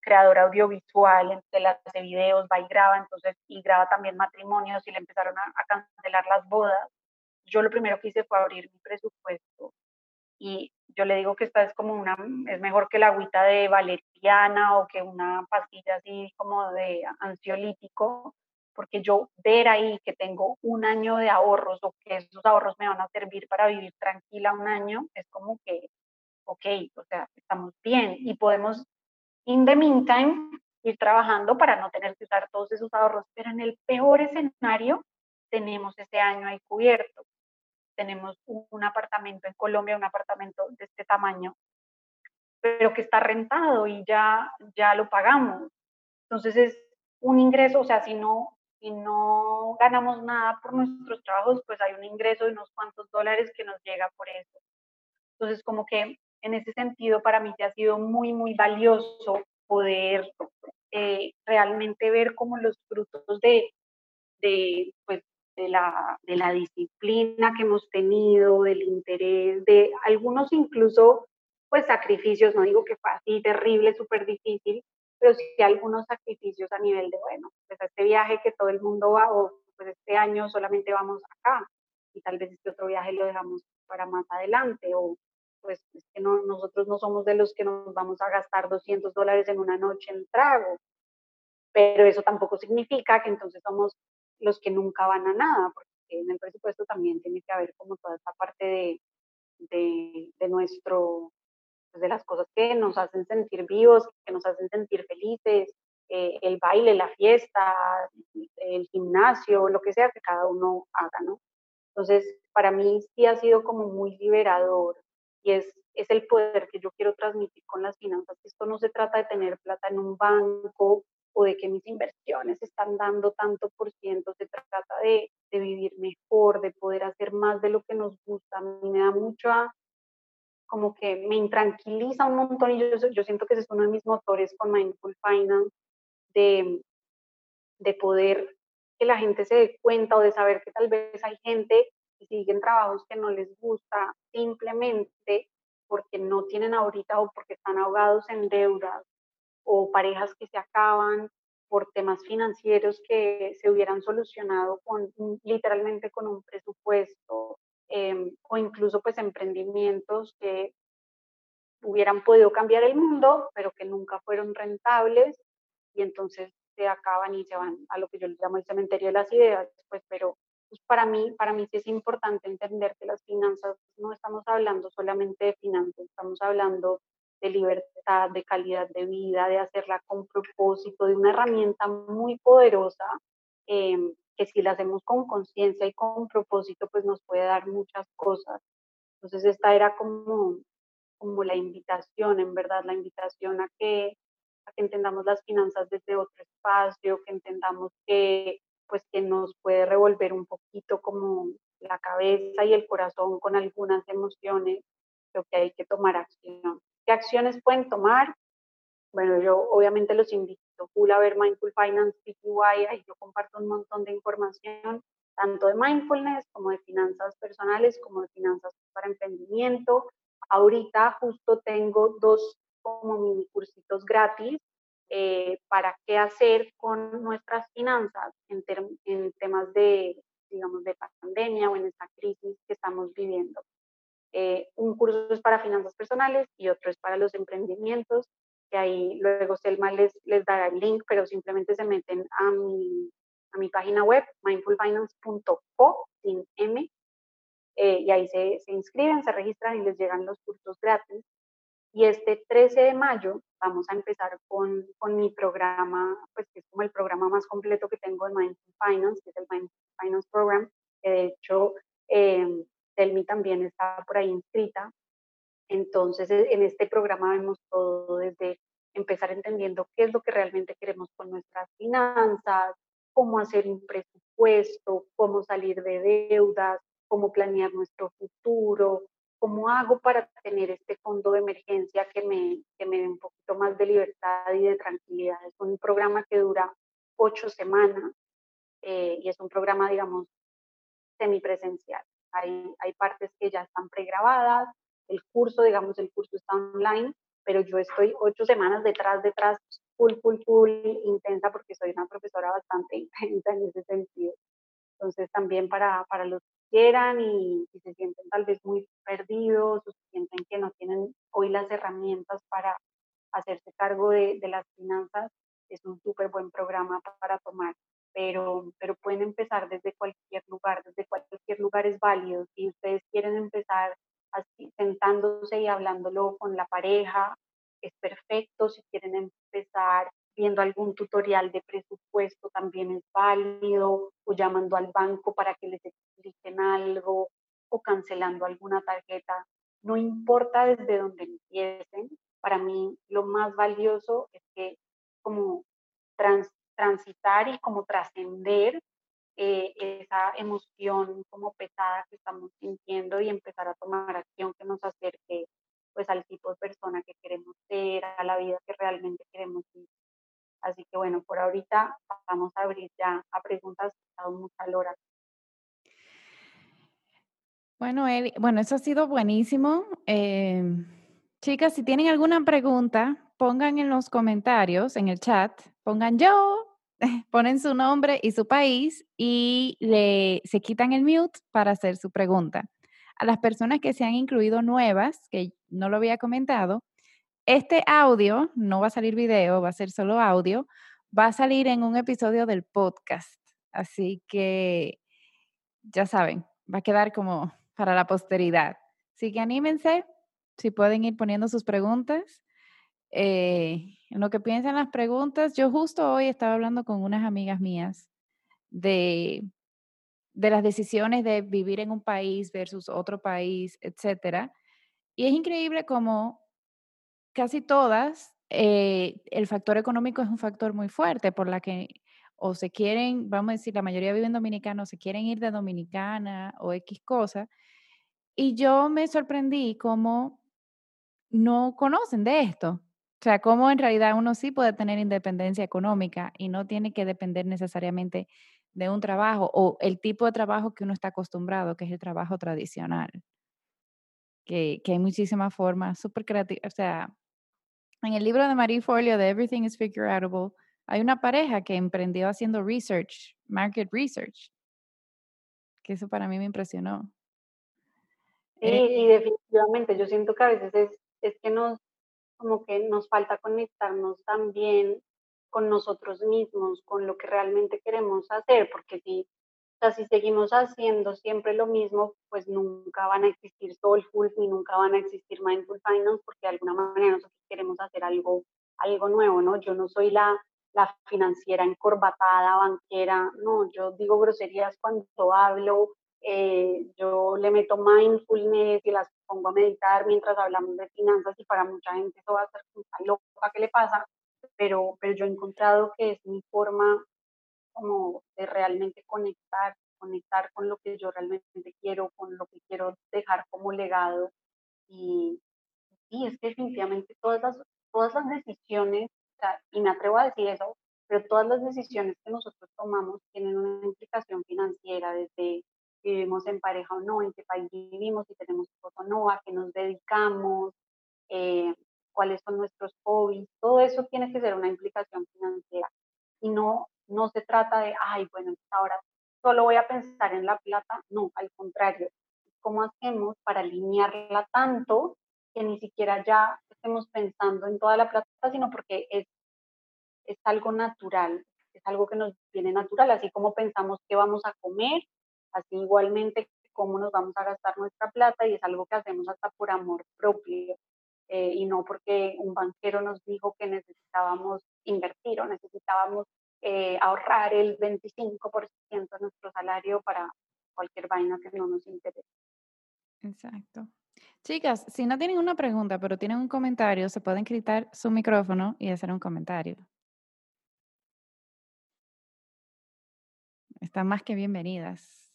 creador audiovisual, él hace videos, va y graba, entonces, y graba también matrimonios y le empezaron a, a cancelar las bodas. Yo lo primero que hice fue abrir mi presupuesto y yo le digo que esta es como una, es mejor que la agüita de valeriana o que una pastilla así como de ansiolítico, porque yo ver ahí que tengo un año de ahorros o que esos ahorros me van a servir para vivir tranquila un año, es como que, ok, o sea, estamos bien y podemos, in the meantime, ir trabajando para no tener que usar todos esos ahorros, pero en el peor escenario tenemos ese año ahí cubierto tenemos un apartamento en Colombia, un apartamento de este tamaño, pero que está rentado y ya, ya lo pagamos. Entonces es un ingreso, o sea, si no, si no ganamos nada por nuestros trabajos, pues hay un ingreso de unos cuantos dólares que nos llega por eso. Entonces, como que en ese sentido, para mí ha sido muy, muy valioso poder eh, realmente ver como los frutos de, de, pues, de la, de la disciplina que hemos tenido, del interés, de algunos incluso pues sacrificios, no digo que fue así terrible, súper difícil, pero sí algunos sacrificios a nivel de, bueno, pues este viaje que todo el mundo va, o pues este año solamente vamos acá, y tal vez este otro viaje lo dejamos para más adelante, o pues es que no, nosotros no somos de los que nos vamos a gastar 200 dólares en una noche en trago, pero eso tampoco significa que entonces somos los que nunca van a nada, porque en el presupuesto también tiene que haber como toda esta parte de, de, nuestro, pues, de las cosas que nos hacen sentir vivos, que nos hacen sentir felices, eh, el baile, la fiesta, el gimnasio, lo que sea que cada uno haga, ¿no? Entonces, para mí sí ha sido como muy liberador y es, es el poder que yo quiero transmitir con las finanzas. Esto no se trata de tener plata en un banco o de que mis inversiones están dando tanto por ciento, se trata de, de vivir mejor, de poder hacer más de lo que nos gusta. A mí me da mucha, como que me intranquiliza un montón y yo, yo siento que ese es uno de mis motores con Mindful Finance, de, de poder que la gente se dé cuenta o de saber que tal vez hay gente que siguen trabajos que no les gusta simplemente porque no tienen ahorita o porque están ahogados en deudas o parejas que se acaban por temas financieros que se hubieran solucionado con literalmente con un presupuesto em, o incluso pues emprendimientos que hubieran podido cambiar el mundo pero que nunca fueron rentables y entonces se acaban y se van a lo que yo llamo el cementerio de las ideas pues pero pues para mí para mí sí es importante entender que las finanzas no estamos hablando solamente de finanzas estamos hablando de libertad, de calidad de vida, de hacerla con propósito, de una herramienta muy poderosa em, que si la hacemos con conciencia y con propósito, pues nos puede dar muchas cosas. Entonces esta era como, como la invitación, en verdad, la invitación a que, a que entendamos las finanzas desde otro espacio, que entendamos que pues que nos puede revolver un poquito como la cabeza y el corazón con algunas emociones, pero que hay que tomar acción. ¿Qué acciones pueden tomar? Bueno, yo obviamente los invito a ver Mindful Finance PTY, ahí yo comparto un montón de información, tanto de mindfulness como de finanzas personales, como de finanzas para emprendimiento. Ahorita justo tengo dos como mini cursitos gratis eh, para qué hacer con nuestras finanzas en, en temas de, digamos, de pandemia o en esta crisis que estamos viviendo. Eh, un curso es para finanzas personales y otro es para los emprendimientos, que ahí luego Selma les, les dará el link, pero simplemente se meten a mi, a mi página web, mindfulfinance.co, sin M, eh, y ahí se, se inscriben, se registran y les llegan los cursos gratis. Y este 13 de mayo vamos a empezar con, con, mi programa, pues que es como el programa más completo que tengo de Mindful Finance, que es el Mindful Finance Program, que de hecho eh, Telmi también está por ahí inscrita. Entonces, e, en este programa vemos todo desde empezar entendiendo qué es lo que realmente queremos con nuestras finanzas, cómo hacer un presupuesto, cómo salir de deudas, cómo planear nuestro futuro, cómo hago para tener este fondo de emergencia que me, que me dé un poquito más de libertad y de tranquilidad. Es un programa que dura ocho semanas eh, y es un programa, digamos, semipresencial. Hay, partes que ya están pregrabadas, el curso, digamos, el curso está online, pero yo estoy ocho semanas detrás, detrás, full, full, full, intensa, porque soy una profesora bastante intensa en ese sentido. Entonces, también para, para los quieran y si se sienten tal vez muy perdidos o sienten que no tienen hoy las herramientas para hacerse cargo de, de las finanzas, es un súper buen programa para tomar. Pero, pero pueden empezar desde cualquier lugar, desde cualquier lugar es válido. Si ustedes quieren empezar así, sentándose y hablándolo con la pareja, es perfecto. Si quieren empezar viendo algún tutorial de presupuesto, también es válido, o llamando al banco para que les expliquen algo, o cancelando alguna tarjeta. No importa desde dónde empiecen, para mí lo más valioso es que como transitar y como trascender eh, esa emoción como pesada que estamos sintiendo y empezar a tomar acción que nos acerque pues al tipo de persona que queremos ser, a la vida que realmente queremos vivir. Así que bueno, por ahorita vamos a abrir ya a preguntas, ha dado mucha. Bueno, bueno, eso ha sido buenísimo. Eh, chicas, si tienen alguna pregunta, pongan en los comentarios, en el chat, pongan yo, ponen su nombre y su país y le, se quitan el mute para hacer su pregunta. A las personas que se han incluido nuevas, que no lo había comentado, este audio no va a salir video, va a ser solo audio, va a salir en un episodio del podcast. Así que ya saben, va a quedar como para la posteridad. Así que anímense, si pueden ir poniendo sus preguntas. Eh, en lo que piensan las preguntas, yo justo hoy estaba hablando con unas amigas mías de, de las decisiones de vivir en un país versus otro país, etcétera. Y es increíble como casi todas, eh, el factor económico es un factor muy fuerte por la que o se quieren, vamos a decir, la mayoría viven dominicanos, se quieren ir de Dominicana o X cosa. Y yo me sorprendí como no conocen de esto. O sea, cómo en realidad uno sí puede tener independencia económica y no tiene que depender necesariamente de un trabajo o el tipo de trabajo que uno está acostumbrado, que es el trabajo tradicional. Que, que hay muchísimas formas súper creativas. O sea, en el libro de Marie Forleo de Everything is Figureoutable, hay una pareja que emprendió haciendo research, market research. Que eso para mí me impresionó. Sí, y definitivamente yo siento que a veces es, es que nos como que nos falta conectarnos también con nosotros mismos, con lo que realmente queremos hacer, porque si, o si seguimos haciendo siempre lo mismo, pues nunca van a existir Soulful ni nunca van a existir Mindful Finance, porque de alguna manera nosotros queremos hacer algo, algo nuevo, ¿no? Yo no soy la, la financiera encorbatada, banquera, no, yo digo groserías cuando hablo, eh, yo le meto mindfulness y las pongo a meditar mientras hablamos de finanzas y para mucha gente eso va a ser una loca que le pasa, pero, pero yo he encontrado que es mi forma como de realmente conectar, conectar con lo que yo realmente quiero, con lo que quiero dejar como legado. Y, y es que definitivamente todas las, todas las decisiones, y me atrevo a decir eso, pero todas las decisiones que nosotros tomamos tienen una implicación financiera desde vivimos en pareja o no, en qué país vivimos, si tenemos hijos o no, a qué nos dedicamos, eh, cuáles son nuestros hobbies, todo eso tiene que ser una implicación financiera. Y no, no se trata de, ay, bueno, ahora solo voy a pensar en la plata, no, al contrario, ¿cómo hacemos para alinearla tanto que ni siquiera ya estemos pensando en toda la plata, sino porque es, es algo natural, es algo que nos viene natural, así como pensamos que vamos a comer, así igualmente cómo nos vamos a gastar nuestra plata y es algo que hacemos hasta por amor propio eh, y no porque un banquero nos dijo que necesitábamos invertir o necesitábamos eh, ahorrar el 25% de nuestro salario para cualquier vaina que no nos interese. Exacto. Chicas, si no tienen una pregunta, pero tienen un comentario, se pueden quitar su micrófono y hacer un comentario. Están más que bienvenidas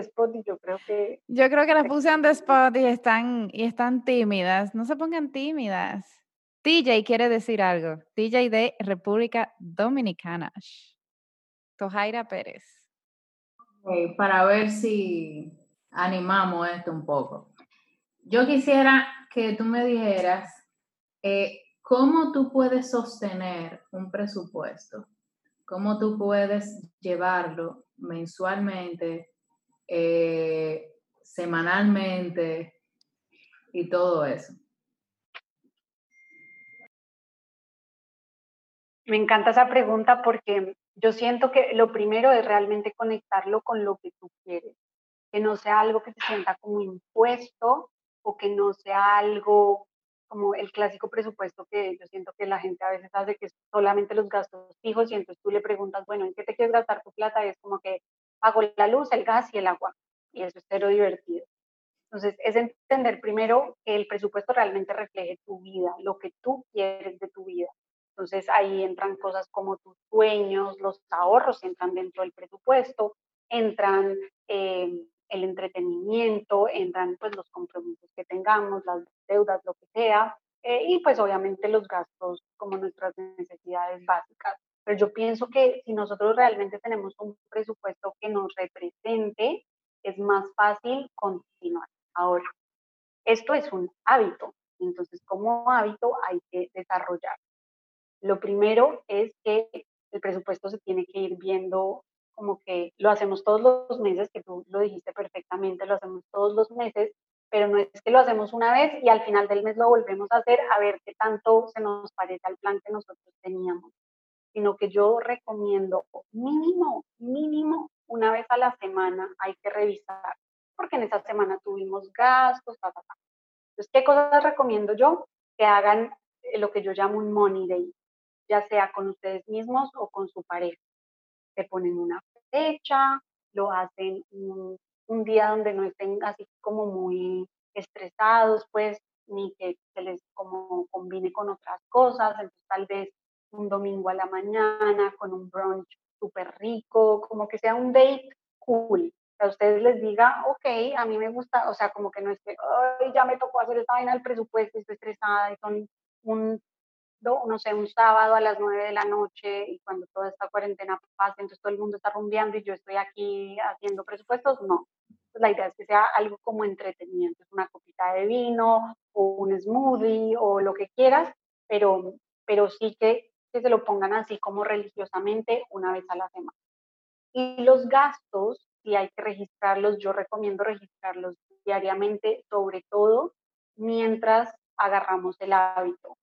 spot y yo creo que... Yo creo que las pusieron de spot y están, y están tímidas. No se pongan tímidas. TJ quiere decir algo. TJ de República Dominicana. Tojaira Pérez. para ver si animamos esto un poco. Yo quisiera que tú me dijeras eh, cómo tú puedes sostener un presupuesto cómo tú puedes llevarlo mensualmente, eh, semanalmente y todo eso. Me encanta esa pregunta porque yo siento que lo primero es realmente conectarlo con lo que tú quieres, que no sea algo que te sienta como impuesto o que no sea algo como el clásico presupuesto que yo siento que la gente a veces hace, que es solamente los gastos fijos y entonces tú le preguntas, bueno, ¿en qué te quieres gastar tu plata? Y es como que pago la luz, el gas y el agua. Y eso es cero divertido. Entonces, es entender primero que el presupuesto realmente refleje tu vida, lo que tú quieres de tu vida. Entonces, ahí entran cosas como tus sueños, los ahorros entran dentro del presupuesto, entran eh, el entretenimiento, entran pues los compromisos que tengamos, las deudas, lo que sea, eh, y pues obviamente los gastos como nuestras necesidades básicas. Pero yo pienso que si nosotros realmente tenemos un presupuesto que nos represente, es más fácil continuar. Ahora, esto es un hábito, entonces como hábito hay que desarrollar. Lo primero es que el presupuesto se tiene que ir viendo como que lo hacemos todos los meses, que tú lo dijiste perfectamente, lo hacemos todos los meses, pero no es que lo hacemos una vez y al final del mes lo volvemos a hacer a ver qué tanto se nos parece al plan que nosotros teníamos, sino que yo recomiendo mínimo, mínimo una vez a la semana hay que revisar, porque en esa semana tuvimos gastos, ta, ta, ta. Entonces, ¿qué cosas recomiendo yo? Que hagan lo que yo llamo un money day, ya sea con ustedes mismos o con su pareja se ponen una fecha, lo hacen un, día donde no estén así como muy estresados, pues, ni que se les como combine con otras cosas, entonces tal vez un domingo a la mañana con un brunch súper rico, como que sea un date cool, que a ustedes les diga, ok, a mí me gusta, o sea, como que no es que, ay, ya me tocó hacer esta vaina del presupuesto, estoy estresada, y son un no sé, un sábado a las nueve de la noche y cuando toda esta cuarentena pasa, entonces todo el mundo está rumbeando y yo estoy aquí haciendo presupuestos, no. Pues la idea es que sea algo como entretenimiento, una copita de vino o un smoothie o lo que quieras, pero, pero sí que, que se lo pongan así como religiosamente una vez a la semana. Y los gastos, si hay que registrarlos, yo recomiendo registrarlos diariamente, sobre todo mientras agarramos el hábito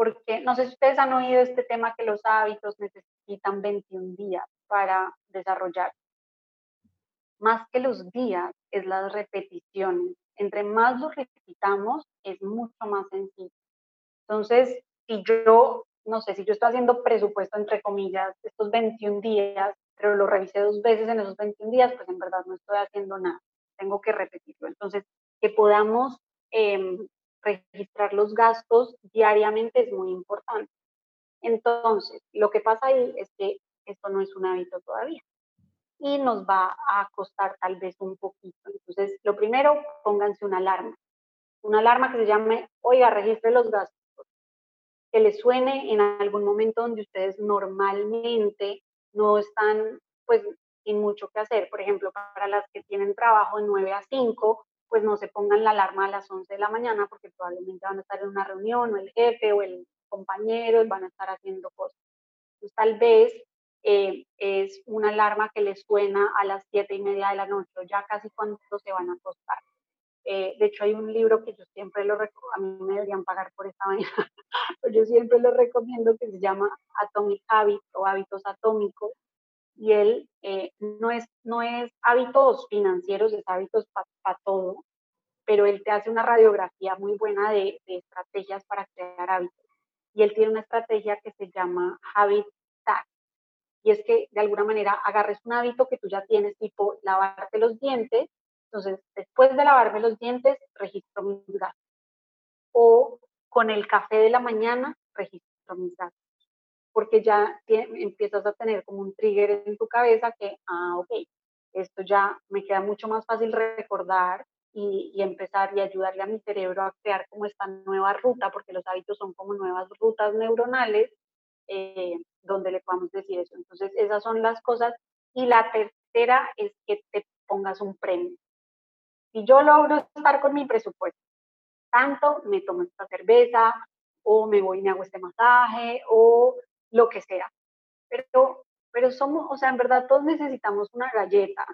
porque no sé si ustedes han oído este tema que los hábitos necesitan 21 días para desarrollar. Más que los días, es las repeticiones. Entre más los repitamos, es mucho más sencillo. Entonces, si yo, no sé, si yo estoy haciendo presupuesto, entre comillas, estos 21 días, pero lo revisé dos veces en esos 21 días, pues en verdad no estoy haciendo nada. Tengo que repetirlo. Entonces, que podamos eh, registrar los gastos diariamente es muy importante. Entonces, lo que pasa ahí es que esto no es un hábito todavía y nos va a costar tal vez un poquito. Entonces, lo primero, pónganse una alarma. Una alarma que se llame, oiga, registre los gastos. Que les suene en algún momento donde ustedes normalmente no están, pues, sin mucho que hacer. Por ejemplo, para las que tienen trabajo de 9 a 5, pues no se pongan la alarma a las 11 de la mañana porque probablemente van a estar en una reunión o el jefe o el compañero van a estar haciendo cosas. Entonces tal vez eh, es una alarma que les suena a las 7 y media de la noche ya casi cuando se van a acostar. Eh, de hecho hay un libro que yo siempre lo recomiendo, a mí me deberían pagar por esta mañana, pero yo siempre lo recomiendo que se llama Atomic Habits o Hábitos Atómicos y él eh, no, es, no es hábitos financieros, es hábitos para todo, pero él te hace una radiografía muy buena de, estrategias para crear hábitos. Y él tiene una estrategia que se llama Habit Tag. Y es que de alguna manera agarres un hábito que tú ya tienes, tipo lavarte los dientes. Entonces, después de lavarme los dientes, registro mis gastos. O con el café de la mañana, registro mis gastos porque ya empiezas a tener como un trigger en tu cabeza que, ah, ok, esto ya me queda mucho más fácil recordar y, empezar y ayudarle a mi cerebro a crear como esta nueva ruta, porque los hábitos son como nuevas rutas neuronales eh, donde le podamos decir eso. Entonces, esas son las cosas. Y la tercera es que te pongas un premio. Si yo logro estar con mi presupuesto, tanto me tomo esta cerveza, o me voy y me hago este masaje, o lo que sea. Pero pero somos, o sea, en verdad todos necesitamos una galleta,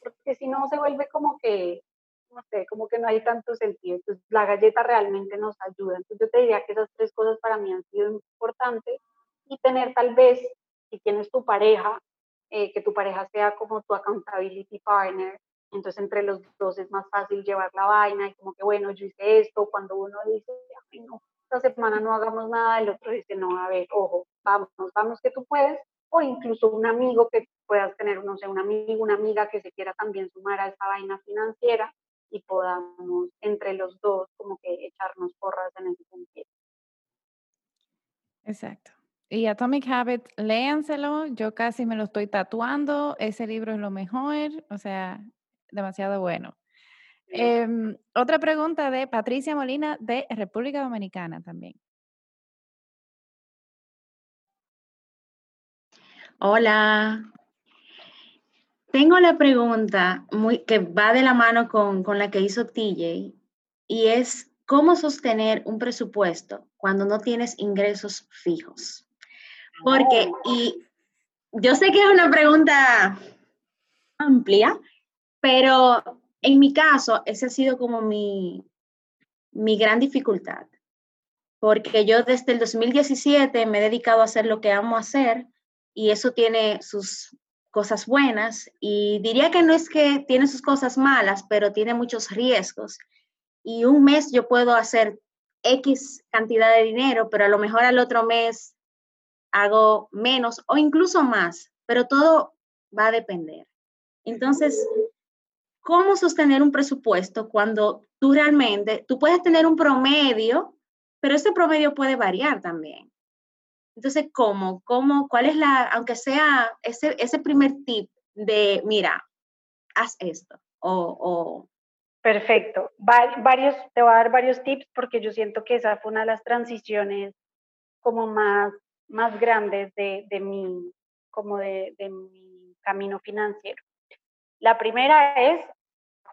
porque si no se vuelve como que, no sé, como que no hay tanto sentido. Entonces, la galleta realmente nos ayuda. Entonces, yo te diría que esas tres cosas para mí han sido importantes y tener tal vez, si tienes tu pareja, eh, que tu pareja sea como tu accountability partner, entonces entre los dos es más fácil llevar la vaina y como que, bueno, yo hice esto, cuando uno dice, no, esta semana no hagamos nada, el otro dice, no, a ver, ojo, vamos, vamos que tú puedes, o incluso un amigo que puedas tener, no sé, un amigo, una amiga que se quiera también sumar a esta vaina financiera y podamos entre los dos como que echarnos porras en ese sentido. Exacto. Y Atomic Habit, léanselo, yo casi me lo estoy tatuando, ese libro es lo mejor, o sea, demasiado bueno. Em, otra pregunta de Patricia Molina de República Dominicana también. Hola. Tengo la pregunta muy, que va de la mano con, con la que hizo TJ y es cómo sostener un presupuesto cuando no tienes ingresos fijos. Porque, oh. y yo sé que es una pregunta amplia, pero en mi caso, ese ha sido como mi, mi gran dificultad, porque yo desde el 2017 me he dedicado a hacer lo que amo hacer y eso tiene sus cosas buenas y diría que no es que tiene sus cosas malas, pero tiene muchos riesgos. Y un mes yo puedo hacer X cantidad de dinero, pero a lo mejor al otro mes hago menos o incluso más, pero todo va a depender. Entonces, ¿cómo sostener un presupuesto cuando tú realmente, tú puedes tener un promedio, pero ese promedio puede variar también? Entonces, ¿cómo? ¿Cómo? ¿Cuál es la, aunque sea ese, ese primer tip de, mira, haz esto? O, Perfecto. varios, te voy a dar varios tips porque yo siento que esa fue una de las transiciones como más, más grandes de, de mi, como de, de mi camino financiero. La primera es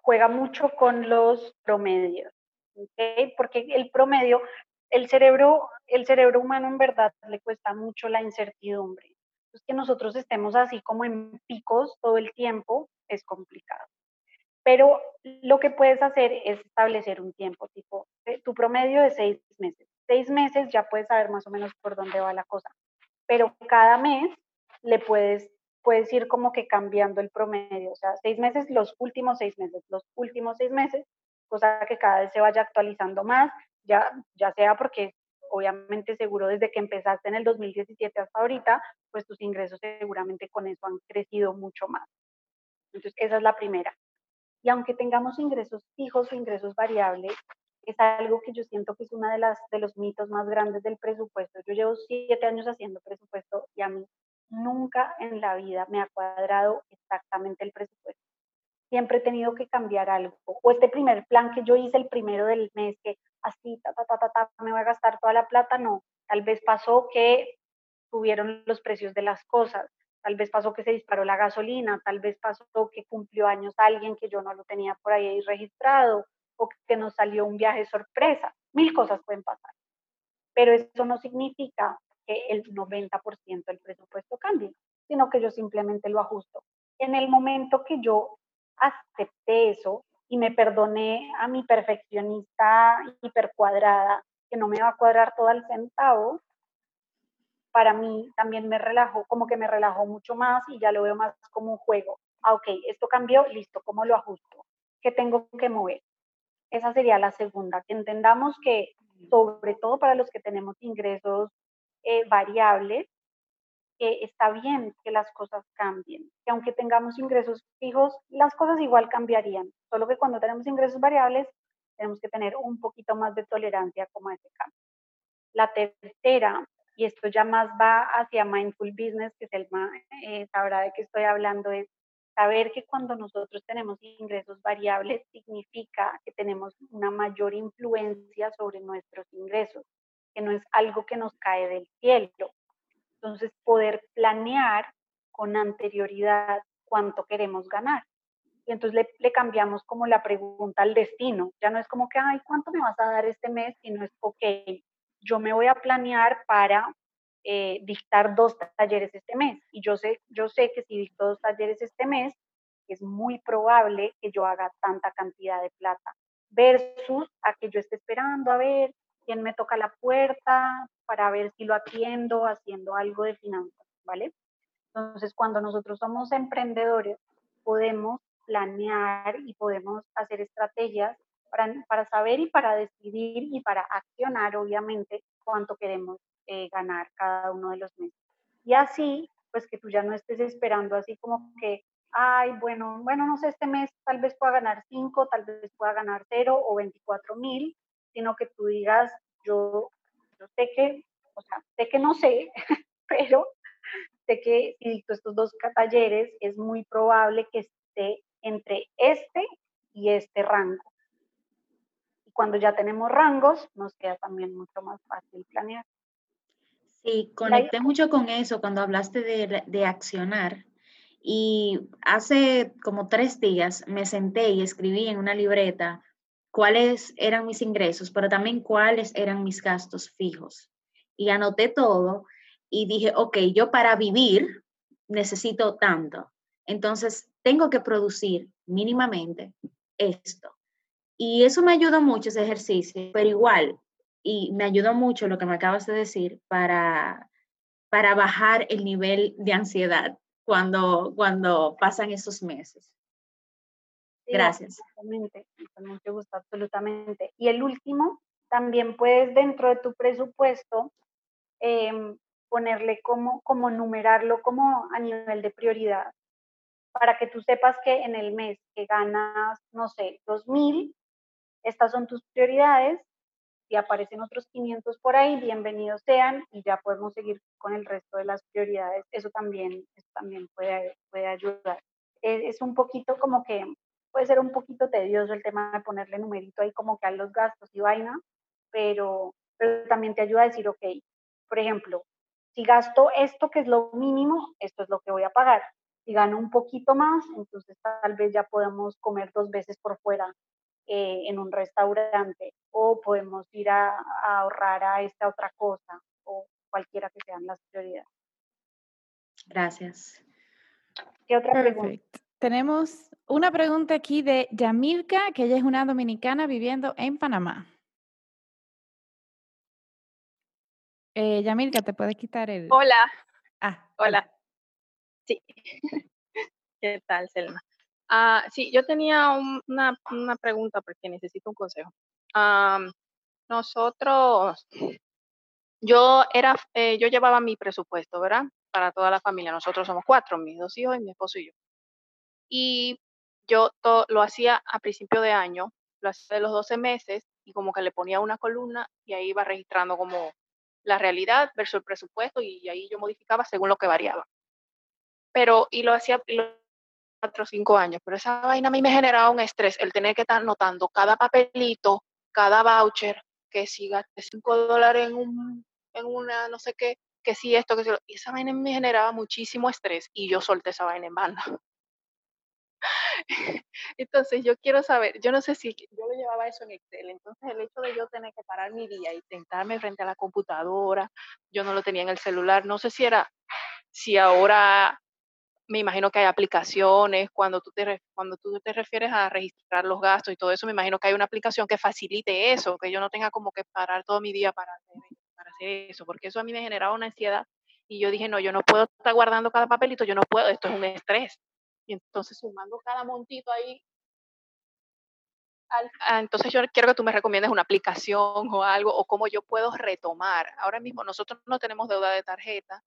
juega mucho con los promedios, ¿okay? porque el promedio, el cerebro, el cerebro humano en verdad le cuesta mucho la incertidumbre. Entonces, que nosotros estemos así como en picos todo el tiempo es complicado. Pero lo que puedes hacer es establecer un tiempo, tipo, eh, tu promedio de seis meses. Seis meses ya puedes saber más o menos por dónde va la cosa. Pero cada mes le puedes puedes ir como que cambiando el promedio, o sea, seis meses, los últimos seis meses, los últimos seis meses, cosa que cada vez se vaya actualizando más, ya, ya sea porque obviamente seguro desde que empezaste en el 2017 hasta ahorita, pues tus ingresos seguramente con eso han crecido mucho más. Entonces, esa es la primera. Y aunque tengamos ingresos fijos o ingresos variables, es algo que yo siento que es uno de, las, de los mitos más grandes del presupuesto. Yo llevo siete años haciendo presupuesto y a mí nunca en la vida me ha cuadrado exactamente el presupuesto. Siempre he tenido que cambiar algo. O este primer plan que yo hice el primero del mes, que así, ta, ta, ta, ta, ta, me voy a gastar toda la plata, no. Tal vez pasó que subieron los precios de las cosas, tal vez pasó que se disparó la gasolina, tal vez pasó que cumplió años alguien que yo no lo tenía por ahí registrado, o que nos salió un viaje sorpresa. Mil cosas pueden pasar. Pero eso no significa que el 90% del presupuesto cambie, sino que yo simplemente lo ajusto. En el momento que yo acepté eso y me perdoné a mi perfeccionista hipercuadrada, que no me va a cuadrar todo el centavo, para mí también me relajó, como que me relajó mucho más y ya lo veo más como un juego. Ah, ok, esto cambió, listo, ¿cómo lo ajusto? ¿Qué tengo que mover? Esa sería la segunda, que entendamos que sobre todo para los que tenemos ingresos eh, variables, que está bien que las cosas cambien, que aunque tengamos ingresos fijos, las cosas igual cambiarían, solo que cuando tenemos ingresos variables tenemos que tener un poquito más de tolerancia como a ese cambio. La tercera, y esto ya más va hacia mindful business, que es el más, eh, sabrá de qué estoy hablando, es saber que cuando nosotros tenemos ingresos variables significa que tenemos una mayor influencia sobre nuestros ingresos que no es algo que nos cae del cielo. Entonces, poder planear con anterioridad cuánto queremos ganar. Y entonces le, cambiamos como la pregunta al destino. Ya no es como que, ay, ¿cuánto me vas a dar este mes? Sino es, ok, yo me voy a planear para eh, dictar dos talleres este mes. Y yo sé, yo sé que si dicto dos talleres este mes, es muy probable que yo haga tanta cantidad de plata, versus a que yo esté esperando a ver quién me toca la puerta para ver si lo atiendo haciendo algo de finanzas, ¿vale? Entonces, cuando nosotros somos emprendedores, podemos planear y podemos hacer estrategias para, para saber y para decidir y para accionar, obviamente, cuánto queremos eh, ganar cada uno de los meses. Y así, pues que tú ya no estés esperando así como que, ay, bueno, bueno, no sé, este mes tal vez pueda ganar 5, tal vez pueda ganar 0 o 24 mil, sino que tú digas, yo, yo sé que, o sea, sé que no sé, pero sé que si dicto estos dos talleres, es muy probable que esté entre este y este rango. Y cuando ya tenemos rangos, nos queda también mucho más fácil planear. Sí, conecté mucho con eso cuando hablaste de, de, accionar. Y hace como tres días me senté y escribí en una libreta cuáles eran mis ingresos, pero también cuáles eran mis gastos fijos. Y anoté todo y dije, ok, yo para vivir necesito tanto. Entonces, tengo que producir mínimamente esto. Y eso me ayudó mucho ese ejercicio, pero igual y me ayudó mucho lo que me acabas de decir para, para bajar el nivel de ansiedad cuando, cuando pasan esos meses. Gracias. Absolutamente, con mucho gusto, absolutamente. Y el último, también puedes dentro de tu presupuesto em, ponerle como, como numerarlo como a nivel de prioridad, para que tú sepas que en el mes que ganas, no sé, dos mil, estas son tus prioridades si aparecen otros 500 por ahí, bienvenidos sean y ya podemos seguir con el resto de las prioridades. Eso también, también puede, puede ayudar. Es, un poquito como que puede ser un poquito tedioso el tema de ponerle numerito ahí como que a los gastos y vaina, pero, pero también te ayuda a decir, ok, por ejemplo, si gasto esto que es lo mínimo, esto es lo que voy a pagar. Si gano un poquito más, entonces tal vez ya podemos comer dos veces por fuera eh, en un restaurante o podemos ir a, ahorrar a esta otra cosa o cualquiera que sean las prioridades. Gracias. ¿Qué otra pregunta? Tenemos una pregunta aquí de Yamilka, que ella es una dominicana viviendo en Panamá. Eh, Yamilka, ¿te puedes quitar el...? Hola. Ah, hola. Sí. ¿Qué tal, Selma? Ah, sí, yo tenía una, una, pregunta porque necesito un consejo. nosotros, yo era, eh, yo llevaba mi presupuesto, ¿verdad? Para toda la familia. Nosotros somos cuatro, mis dos hijos y mi esposo y yo. Y yo lo hacía a principio de año, lo hacía de los 12 meses y como que le ponía una columna y ahí iba registrando como la realidad versus el presupuesto y ahí yo modificaba según lo que variaba. Pero, y lo hacía, cuatro o cinco años, pero esa vaina a mí me generaba un estrés, el tener que estar anotando cada papelito, cada voucher, que si gasté cinco dólares en, un, en una no sé qué, que si esto, que si y esa vaina me generaba muchísimo estrés y yo solté esa vaina en banda. Entonces yo quiero saber, yo no sé si yo lo llevaba eso en Excel, entonces el hecho de yo tener que parar mi día y sentarme frente a la computadora, yo no lo tenía en el celular, no sé si era, si ahora me imagino que hay aplicaciones, cuando tú, te, cuando tú te refieres a registrar los gastos y todo eso, me imagino que hay una aplicación que facilite eso, que yo no tenga como que parar todo mi día para hacer, para hacer eso, porque eso a mí me generaba una ansiedad y yo dije, no, yo no puedo estar guardando cada papelito, yo no puedo, esto es un estrés. Y entonces sumando cada montito ahí, ah, entonces yo quiero que tú me recomiendes una aplicación o algo, o cómo yo puedo retomar. Ahora mismo nosotros no tenemos deuda de tarjeta,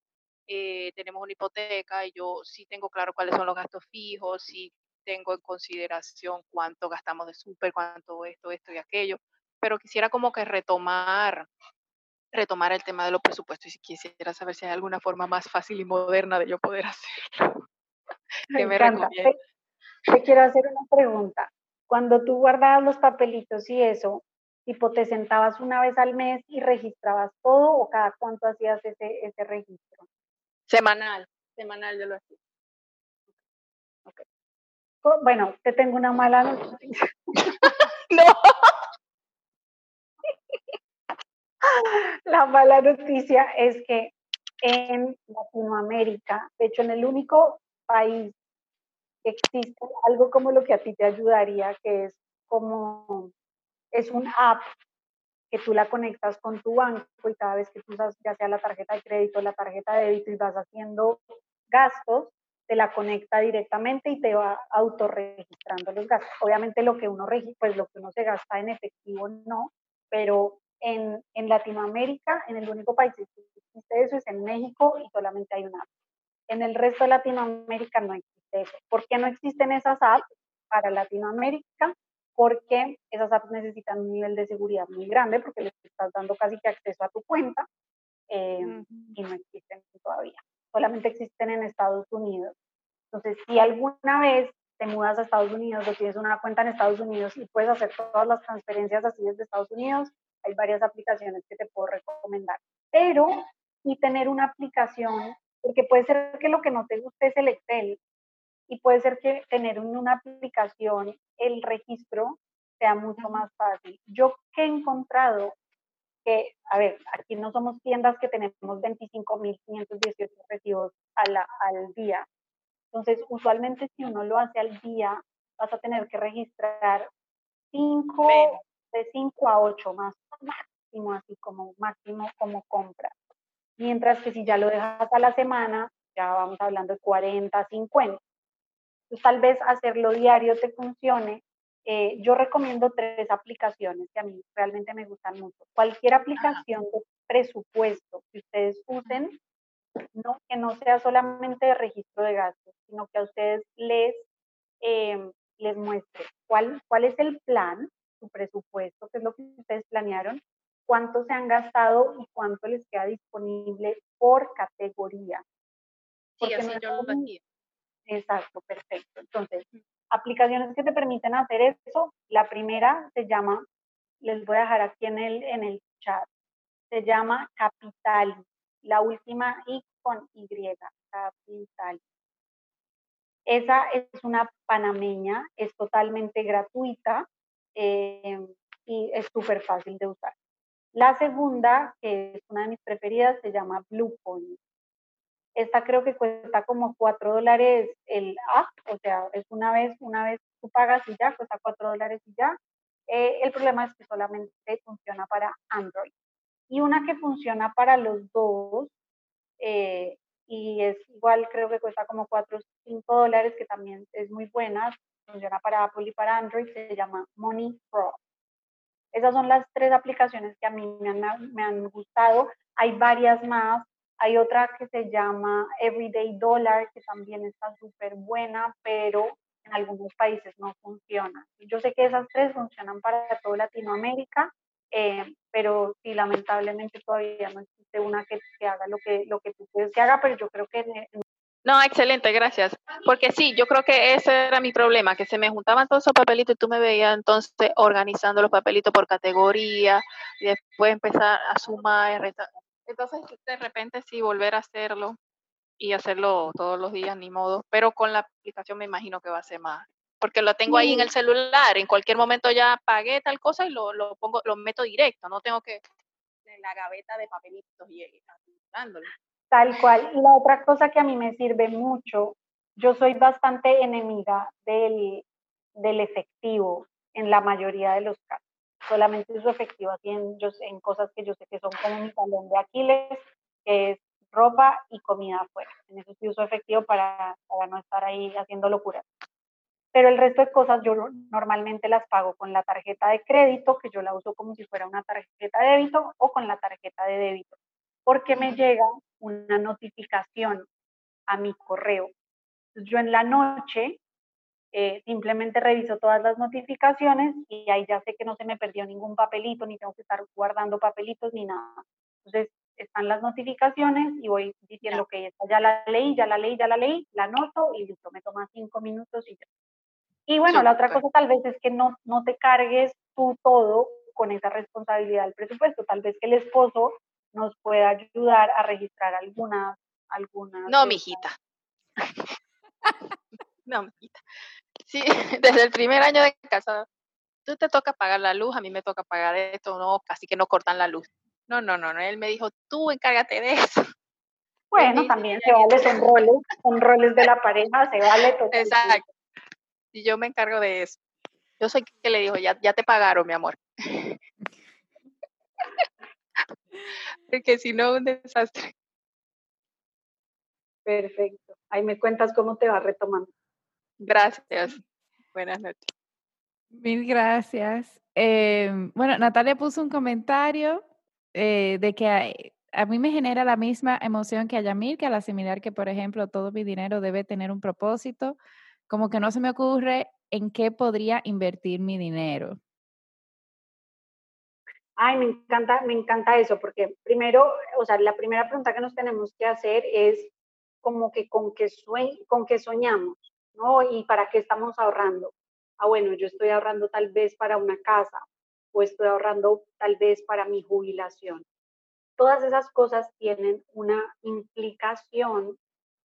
eh, tenemos una hipoteca y yo sí tengo claro cuáles son los gastos fijos, sí tengo en consideración cuánto gastamos de súper, cuánto esto, esto y aquello, pero quisiera como que retomar retomar el tema de los presupuestos y quisiera saber si hay alguna forma más fácil y moderna de yo poder hacerlo. Me, me te, te quiero hacer una pregunta. Cuando tú guardabas los papelitos y eso, tipo te sentabas una vez al mes y registrabas todo o cada cuánto hacías ese, ese registro? Semanal, semanal de lo. Okay. Bueno, te tengo una mala noticia. no. La mala noticia es que en Latinoamérica, de hecho en el único país existe algo como lo que a ti te ayudaría, que es como, es un app que tú la conectas con tu banco y cada vez que tú usas ya sea la tarjeta de crédito la tarjeta de débito y vas haciendo gastos, te la conecta directamente y te va autorregistrando los gastos. Obviamente lo que uno pues lo que uno se gasta en efectivo no, pero en, en Latinoamérica, en el único país que existe eso es en México y solamente hay una app. En el resto de Latinoamérica no existe eso. ¿Por qué no existen esas apps para Latinoamérica? Porque esas apps necesitan un nivel de seguridad muy grande porque les estás dando casi que acceso a tu cuenta eh, y no existen todavía solamente existen en Estados Unidos. Entonces, si alguna vez te mudas a Estados Unidos o tienes una cuenta en Estados Unidos y puedes hacer todas las transferencias así desde Estados Unidos, hay varias aplicaciones que te puedo recomendar. Pero y tener una aplicación, porque puede ser que lo que no te guste es el Excel y puede ser que tener una aplicación, el registro sea mucho más fácil. Yo que he encontrado que, a ver, aquí no somos tiendas que tenemos 25.518 recibos al, al día. Entonces, usualmente si uno lo hace al día, vas a tener que registrar 5, de 5 a 8 más máximo, así como máximo como compra. Mientras que si ya lo dejas a la semana, ya vamos hablando de 40, 50. Entonces, tal vez hacerlo diario te funcione eh, yo recomiendo tres aplicaciones que a mí realmente me gustan mucho. Cualquier aplicación de presupuesto que ustedes usen, no, que no sea solamente de registro de gastos, sino que a ustedes les, em, les muestre cuál, cuál es el plan, su presupuesto, qué es lo que ustedes planearon, cuánto se han gastado y cuánto les queda disponible por categoría. Sí, así yo lo Exacto, perfecto. Entonces, aplicaciones que te permiten hacer eso. La primera se llama, les voy a dejar aquí en el, en el chat, se llama Capital. La última I con Y, Capital. Esa es una panameña, es totalmente gratuita eh, y es súper fácil de usar. La segunda, que es una de mis preferidas, se llama Bluepoint. Esta creo que cuesta como 4 dólares el app, o sea, es una vez, una vez tú pagas y ya, cuesta 4 dólares y ya. Eh, el problema es que solamente funciona para Android. Y una que funciona para los dos, eh, y es igual, creo que cuesta como 4 o 5 dólares, que también es muy buena, funciona para Apple y para Android, se llama Money Pro. Esas son las tres aplicaciones que a mí me han, me han gustado. Hay varias más, hay otra que se llama Everyday Dollar, que también está súper buena, pero en algunos países no funciona. Yo sé que esas tres funcionan para toda Latinoamérica, eh, pero sí, lamentablemente todavía no existe una que, haga lo que, lo que tú quieres que haga, pero yo creo que... No, excelente, gracias. Porque sí, yo creo que ese era mi problema, que se me juntaban todos esos papelitos y tú me veías entonces organizando los papelitos por categoría y después empezar a sumar, entonces, de repente sí, volver a hacerlo y hacerlo todos los días, ni modo. Pero con la aplicación me imagino que va a ser más. Porque lo tengo ahí en el celular. En cualquier momento ya pagué tal cosa y lo, lo pongo, lo meto directo. No tengo que en la gaveta de papelitos y, y Tal cual. Y la otra cosa que a mí me sirve mucho, yo soy bastante enemiga del, del efectivo en la mayoría de los casos solamente uso efectivo así en, cosas que yo sé que son como mi talón de Aquiles, que es ropa y comida afuera. En eso sí uso efectivo para, para no estar ahí haciendo locuras. Pero el resto de cosas yo normalmente las pago con la tarjeta de crédito, que yo la uso como si fuera una tarjeta de débito, o con la tarjeta de débito, porque me llega una notificación a mi correo. Yo en la noche eh, simplemente reviso todas las notificaciones y ahí ya sé que no se me perdió ningún papelito, ni tengo que estar guardando papelitos ni nada. Entonces, están las notificaciones y voy diciendo que ya la leí, ya la leí, ya la leí, la anoto y listo, me toma cinco minutos y ya. Y bueno, la otra cosa tal vez es que no, no te cargues tú todo con esa responsabilidad del presupuesto. Tal vez que el esposo nos pueda ayudar a registrar algunas, algunas. No, mijita. no, mijita. Sí, desde el primer año de casa, tú te toca pagar la luz, a mí me toca pagar esto, no, casi que no cortan la luz. No, no, no, no, él me dijo, tú encárgate de eso. Bueno, también se vale, son roles, son roles de la pareja, se vale todo. Exacto. Y yo me encargo de eso. Yo soy que le dijo, ya, ya te pagaron, mi amor. Porque si no, un desastre. Perfecto. Ahí me cuentas cómo te va retomando. Gracias. Buenas noches. Mil gracias. Em, bueno, Natalia puso un comentario eh, de que a, mí me genera la misma emoción que a Yamil, que al asimilar que, por ejemplo, todo mi dinero debe tener un propósito, como que no se me ocurre en qué podría invertir mi dinero. Ay, me encanta, me encanta eso, porque primero, o sea, la primera pregunta que nos tenemos que hacer es como que con qué, con qué soñamos, ¿no? Y para qué estamos ahorrando. Ah, bueno, yo estoy ahorrando tal vez para una casa o estoy ahorrando tal vez para mi jubilación. Todas esas cosas tienen una implicación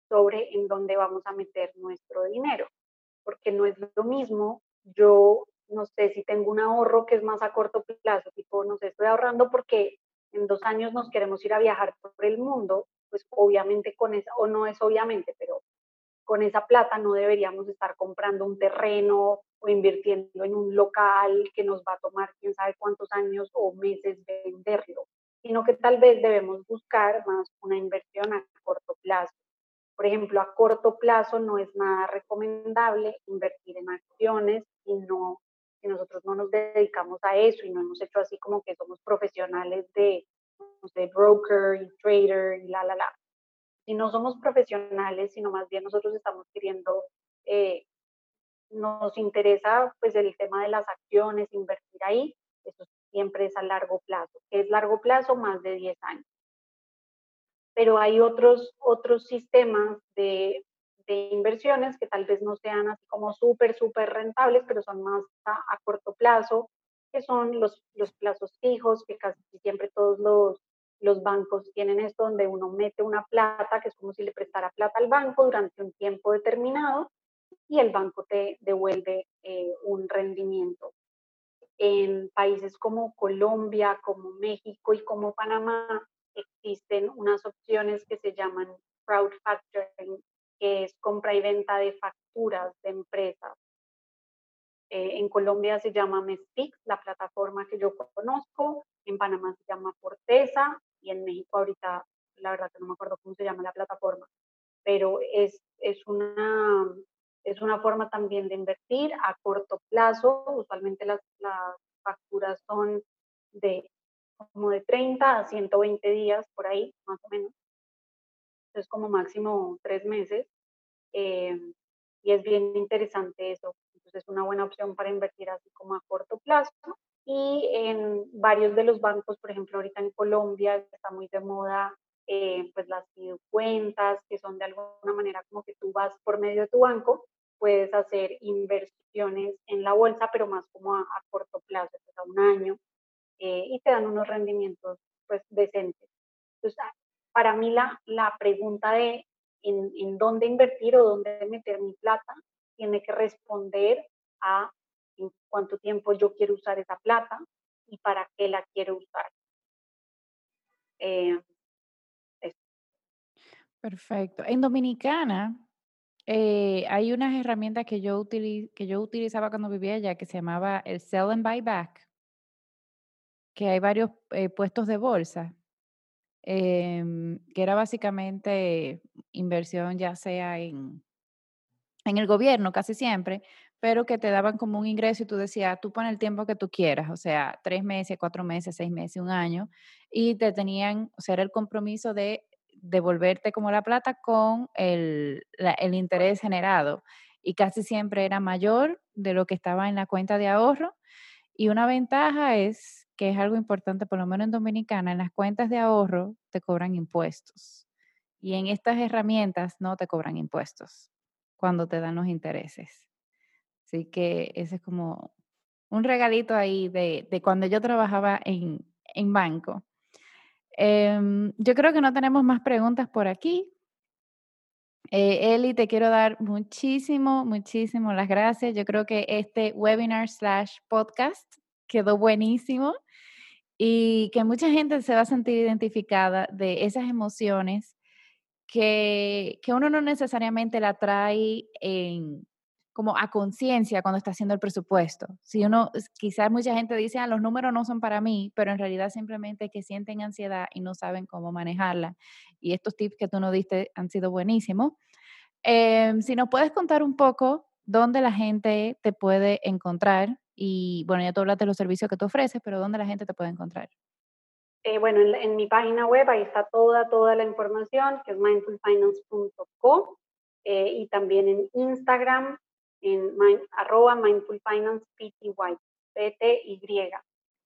sobre en dónde vamos a meter nuestro dinero, porque no es lo mismo yo no sé si tengo un ahorro que es más a corto plazo, tipo, no sé, estoy ahorrando porque en dos años nos queremos ir a viajar por el mundo, pues obviamente con esa, o no es obviamente, pero con esa plata no deberíamos estar comprando un terreno o invirtiendo en un local que nos va a tomar quién sabe cuántos años o meses venderlo, sino que tal vez debemos buscar más una inversión a corto plazo. Por ejemplo, a corto plazo no es nada recomendable invertir en acciones si no si nosotros no nos dedicamos a eso y no hemos hecho así como que somos profesionales de, de broker y trader y la, la, la. Si no somos profesionales, sino más bien nosotros estamos queriendo, eh, nos interesa pues el tema de las acciones, invertir ahí, eso siempre es a largo plazo. que es largo plazo? Más de 10 años. Pero hay otros, otros sistemas de de inversiones que tal vez no sean así como súper, súper rentables, pero son más a, corto plazo, que son los, los plazos fijos, que casi siempre todos los, los bancos tienen esto, donde uno mete una plata, que es como si le prestara plata al banco durante un tiempo determinado, y el banco te devuelve eh, un rendimiento. En países como Colombia, como México y como Panamá existen unas opciones que se llaman crowd factoring, que es compra y venta de facturas de empresas. Eh, en Colombia se llama Mestix, la plataforma que yo conozco, en Panamá se llama Forteza y en México ahorita, la verdad que no me acuerdo cómo se llama la plataforma, pero es, es, una, es una forma también de invertir a corto plazo. Usualmente las, las facturas son de como de 30 a 120 días por ahí, más o menos es como máximo tres meses. Eh, y es bien interesante eso. Entonces es una buena opción para invertir así como a corto plazo. Y en varios de los bancos, por ejemplo, ahorita en Colombia está muy de moda eh, pues las cuentas, que son de alguna manera como que tú vas por medio de tu banco, puedes hacer inversiones en la bolsa, pero más como a, corto plazo, pues a un año, eh, y te dan unos rendimientos pues decentes. Entonces, para mí la, la pregunta de en, en, dónde invertir o dónde meter mi plata tiene que responder a en cuánto tiempo yo quiero usar esa plata y para qué la quiero usar. Eh, Perfecto. En Dominicana eh, hay unas herramientas que yo, que yo utilizaba cuando vivía allá que se llamaba el Sell and Buy Back, que hay varios eh, puestos de bolsa Em, que era básicamente inversión ya sea en, en el gobierno casi siempre, pero que te daban como un ingreso y tú decías, tú pones el tiempo que tú quieras, o sea, tres meses, cuatro meses, seis meses, un año, y te tenían, o sea, era el compromiso de devolverte como la plata con el, el interés generado. Y casi siempre era mayor de lo que estaba en la cuenta de ahorro. Y una ventaja es que es algo importante, por lo menos en Dominicana, en las cuentas de ahorro te cobran impuestos. Y en estas herramientas no te cobran impuestos cuando te dan los intereses. Así que ese es como un regalito ahí de, de cuando yo trabajaba en, en banco. Em, yo creo que no tenemos más preguntas por aquí. Eh, Eli, te quiero dar muchísimo, muchísimo las gracias. Yo creo que este webinar slash podcast quedó buenísimo y que mucha gente se va a sentir identificada de esas emociones que, que uno no necesariamente la trae en, como a conciencia cuando está haciendo el presupuesto. Si uno, quizás mucha gente dice, ah, los números no son para mí, pero en realidad simplemente que sienten ansiedad y no saben cómo manejarla. Y estos tips que tú nos diste han sido buenísimos. Em, si nos puedes contar un poco dónde la gente te puede encontrar y, bueno, ya tú hablaste de los servicios que tú ofreces, pero dónde la gente te puede encontrar. Eh, bueno, en, mi página web ahí está toda, toda la información, que es mindfulfinance.co, eh, y también en Instagram, en arroba mindfulfinancepty, PTY.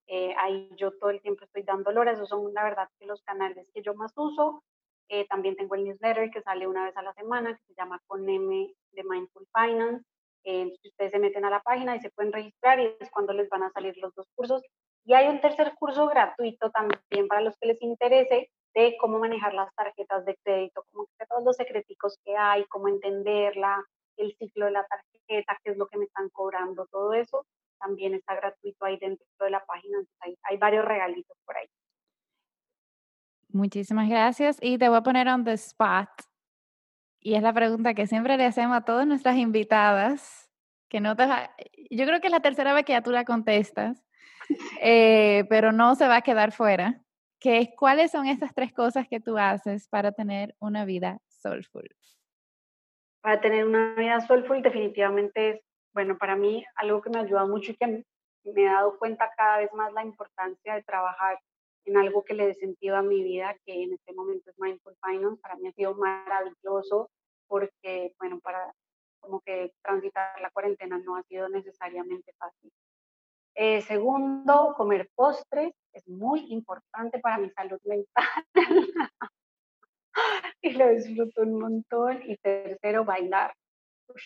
Eh, ahí yo todo el tiempo estoy dando lora, esos son la verdad que los canales que yo más uso. Eh, también tengo el newsletter que sale una vez a la semana, que se llama Con M de Mindful Finance. Eh, ustedes se meten a la página y se pueden registrar y es cuando les van a salir los dos cursos. Y hay un tercer curso gratuito también para los que les interese de cómo manejar las tarjetas de crédito, como todos los secreticos que hay, cómo entenderla, el ciclo de la tarjeta, qué es lo que me están cobrando, todo eso también está gratuito ahí dentro de la página. Hay, hay varios regalitos por ahí. Muchísimas gracias y te voy a poner on the spot. Y es la pregunta que siempre le hacemos a todas nuestras invitadas, que no te yo creo que es la tercera vez que ya tú la contestas, eh, pero no se va a quedar fuera, que es cuáles son estas tres cosas que tú haces para tener una vida soulful. Para tener una vida soulful definitivamente es, bueno, para mí algo que me ayuda mucho y que me he dado cuenta cada vez más la importancia de trabajar en algo que le dé sentido a mi vida, que en este momento es Mindful Finance. Para mí ha sido maravilloso porque, bueno, para como que transitar la cuarentena no ha sido necesariamente fácil. Eh, segundo, comer postres es muy importante para mi salud mental y lo disfruto un montón. Y tercero, bailar.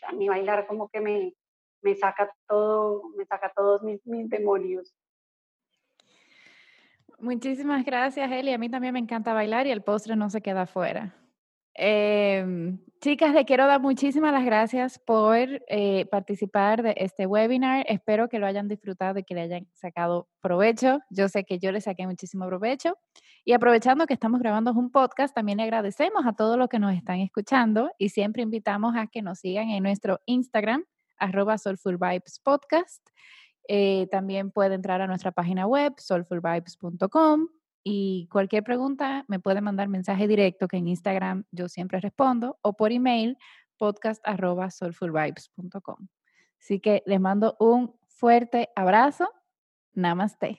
a mí bailar como que me, me saca todo, me saca todos mis, mis demonios. Muchísimas gracias, Eli. A mí también me encanta bailar y el postre no se queda afuera. Em, chicas, le quiero dar muchísimas las gracias por eh, participar de este webinar. Espero que lo hayan disfrutado y que le hayan sacado provecho. Yo sé que yo le saqué muchísimo provecho. Y aprovechando que estamos grabando un podcast, también le agradecemos a todos los que nos están escuchando y siempre invitamos a que nos sigan en nuestro Instagram, arroba. Eh, también puede entrar a nuestra página web, soulfulvibes.com, y cualquier pregunta me puede mandar mensaje directo que en Instagram yo siempre respondo o por email podcast.soulfulvibes.com. Así que les mando un fuerte abrazo. Namaste.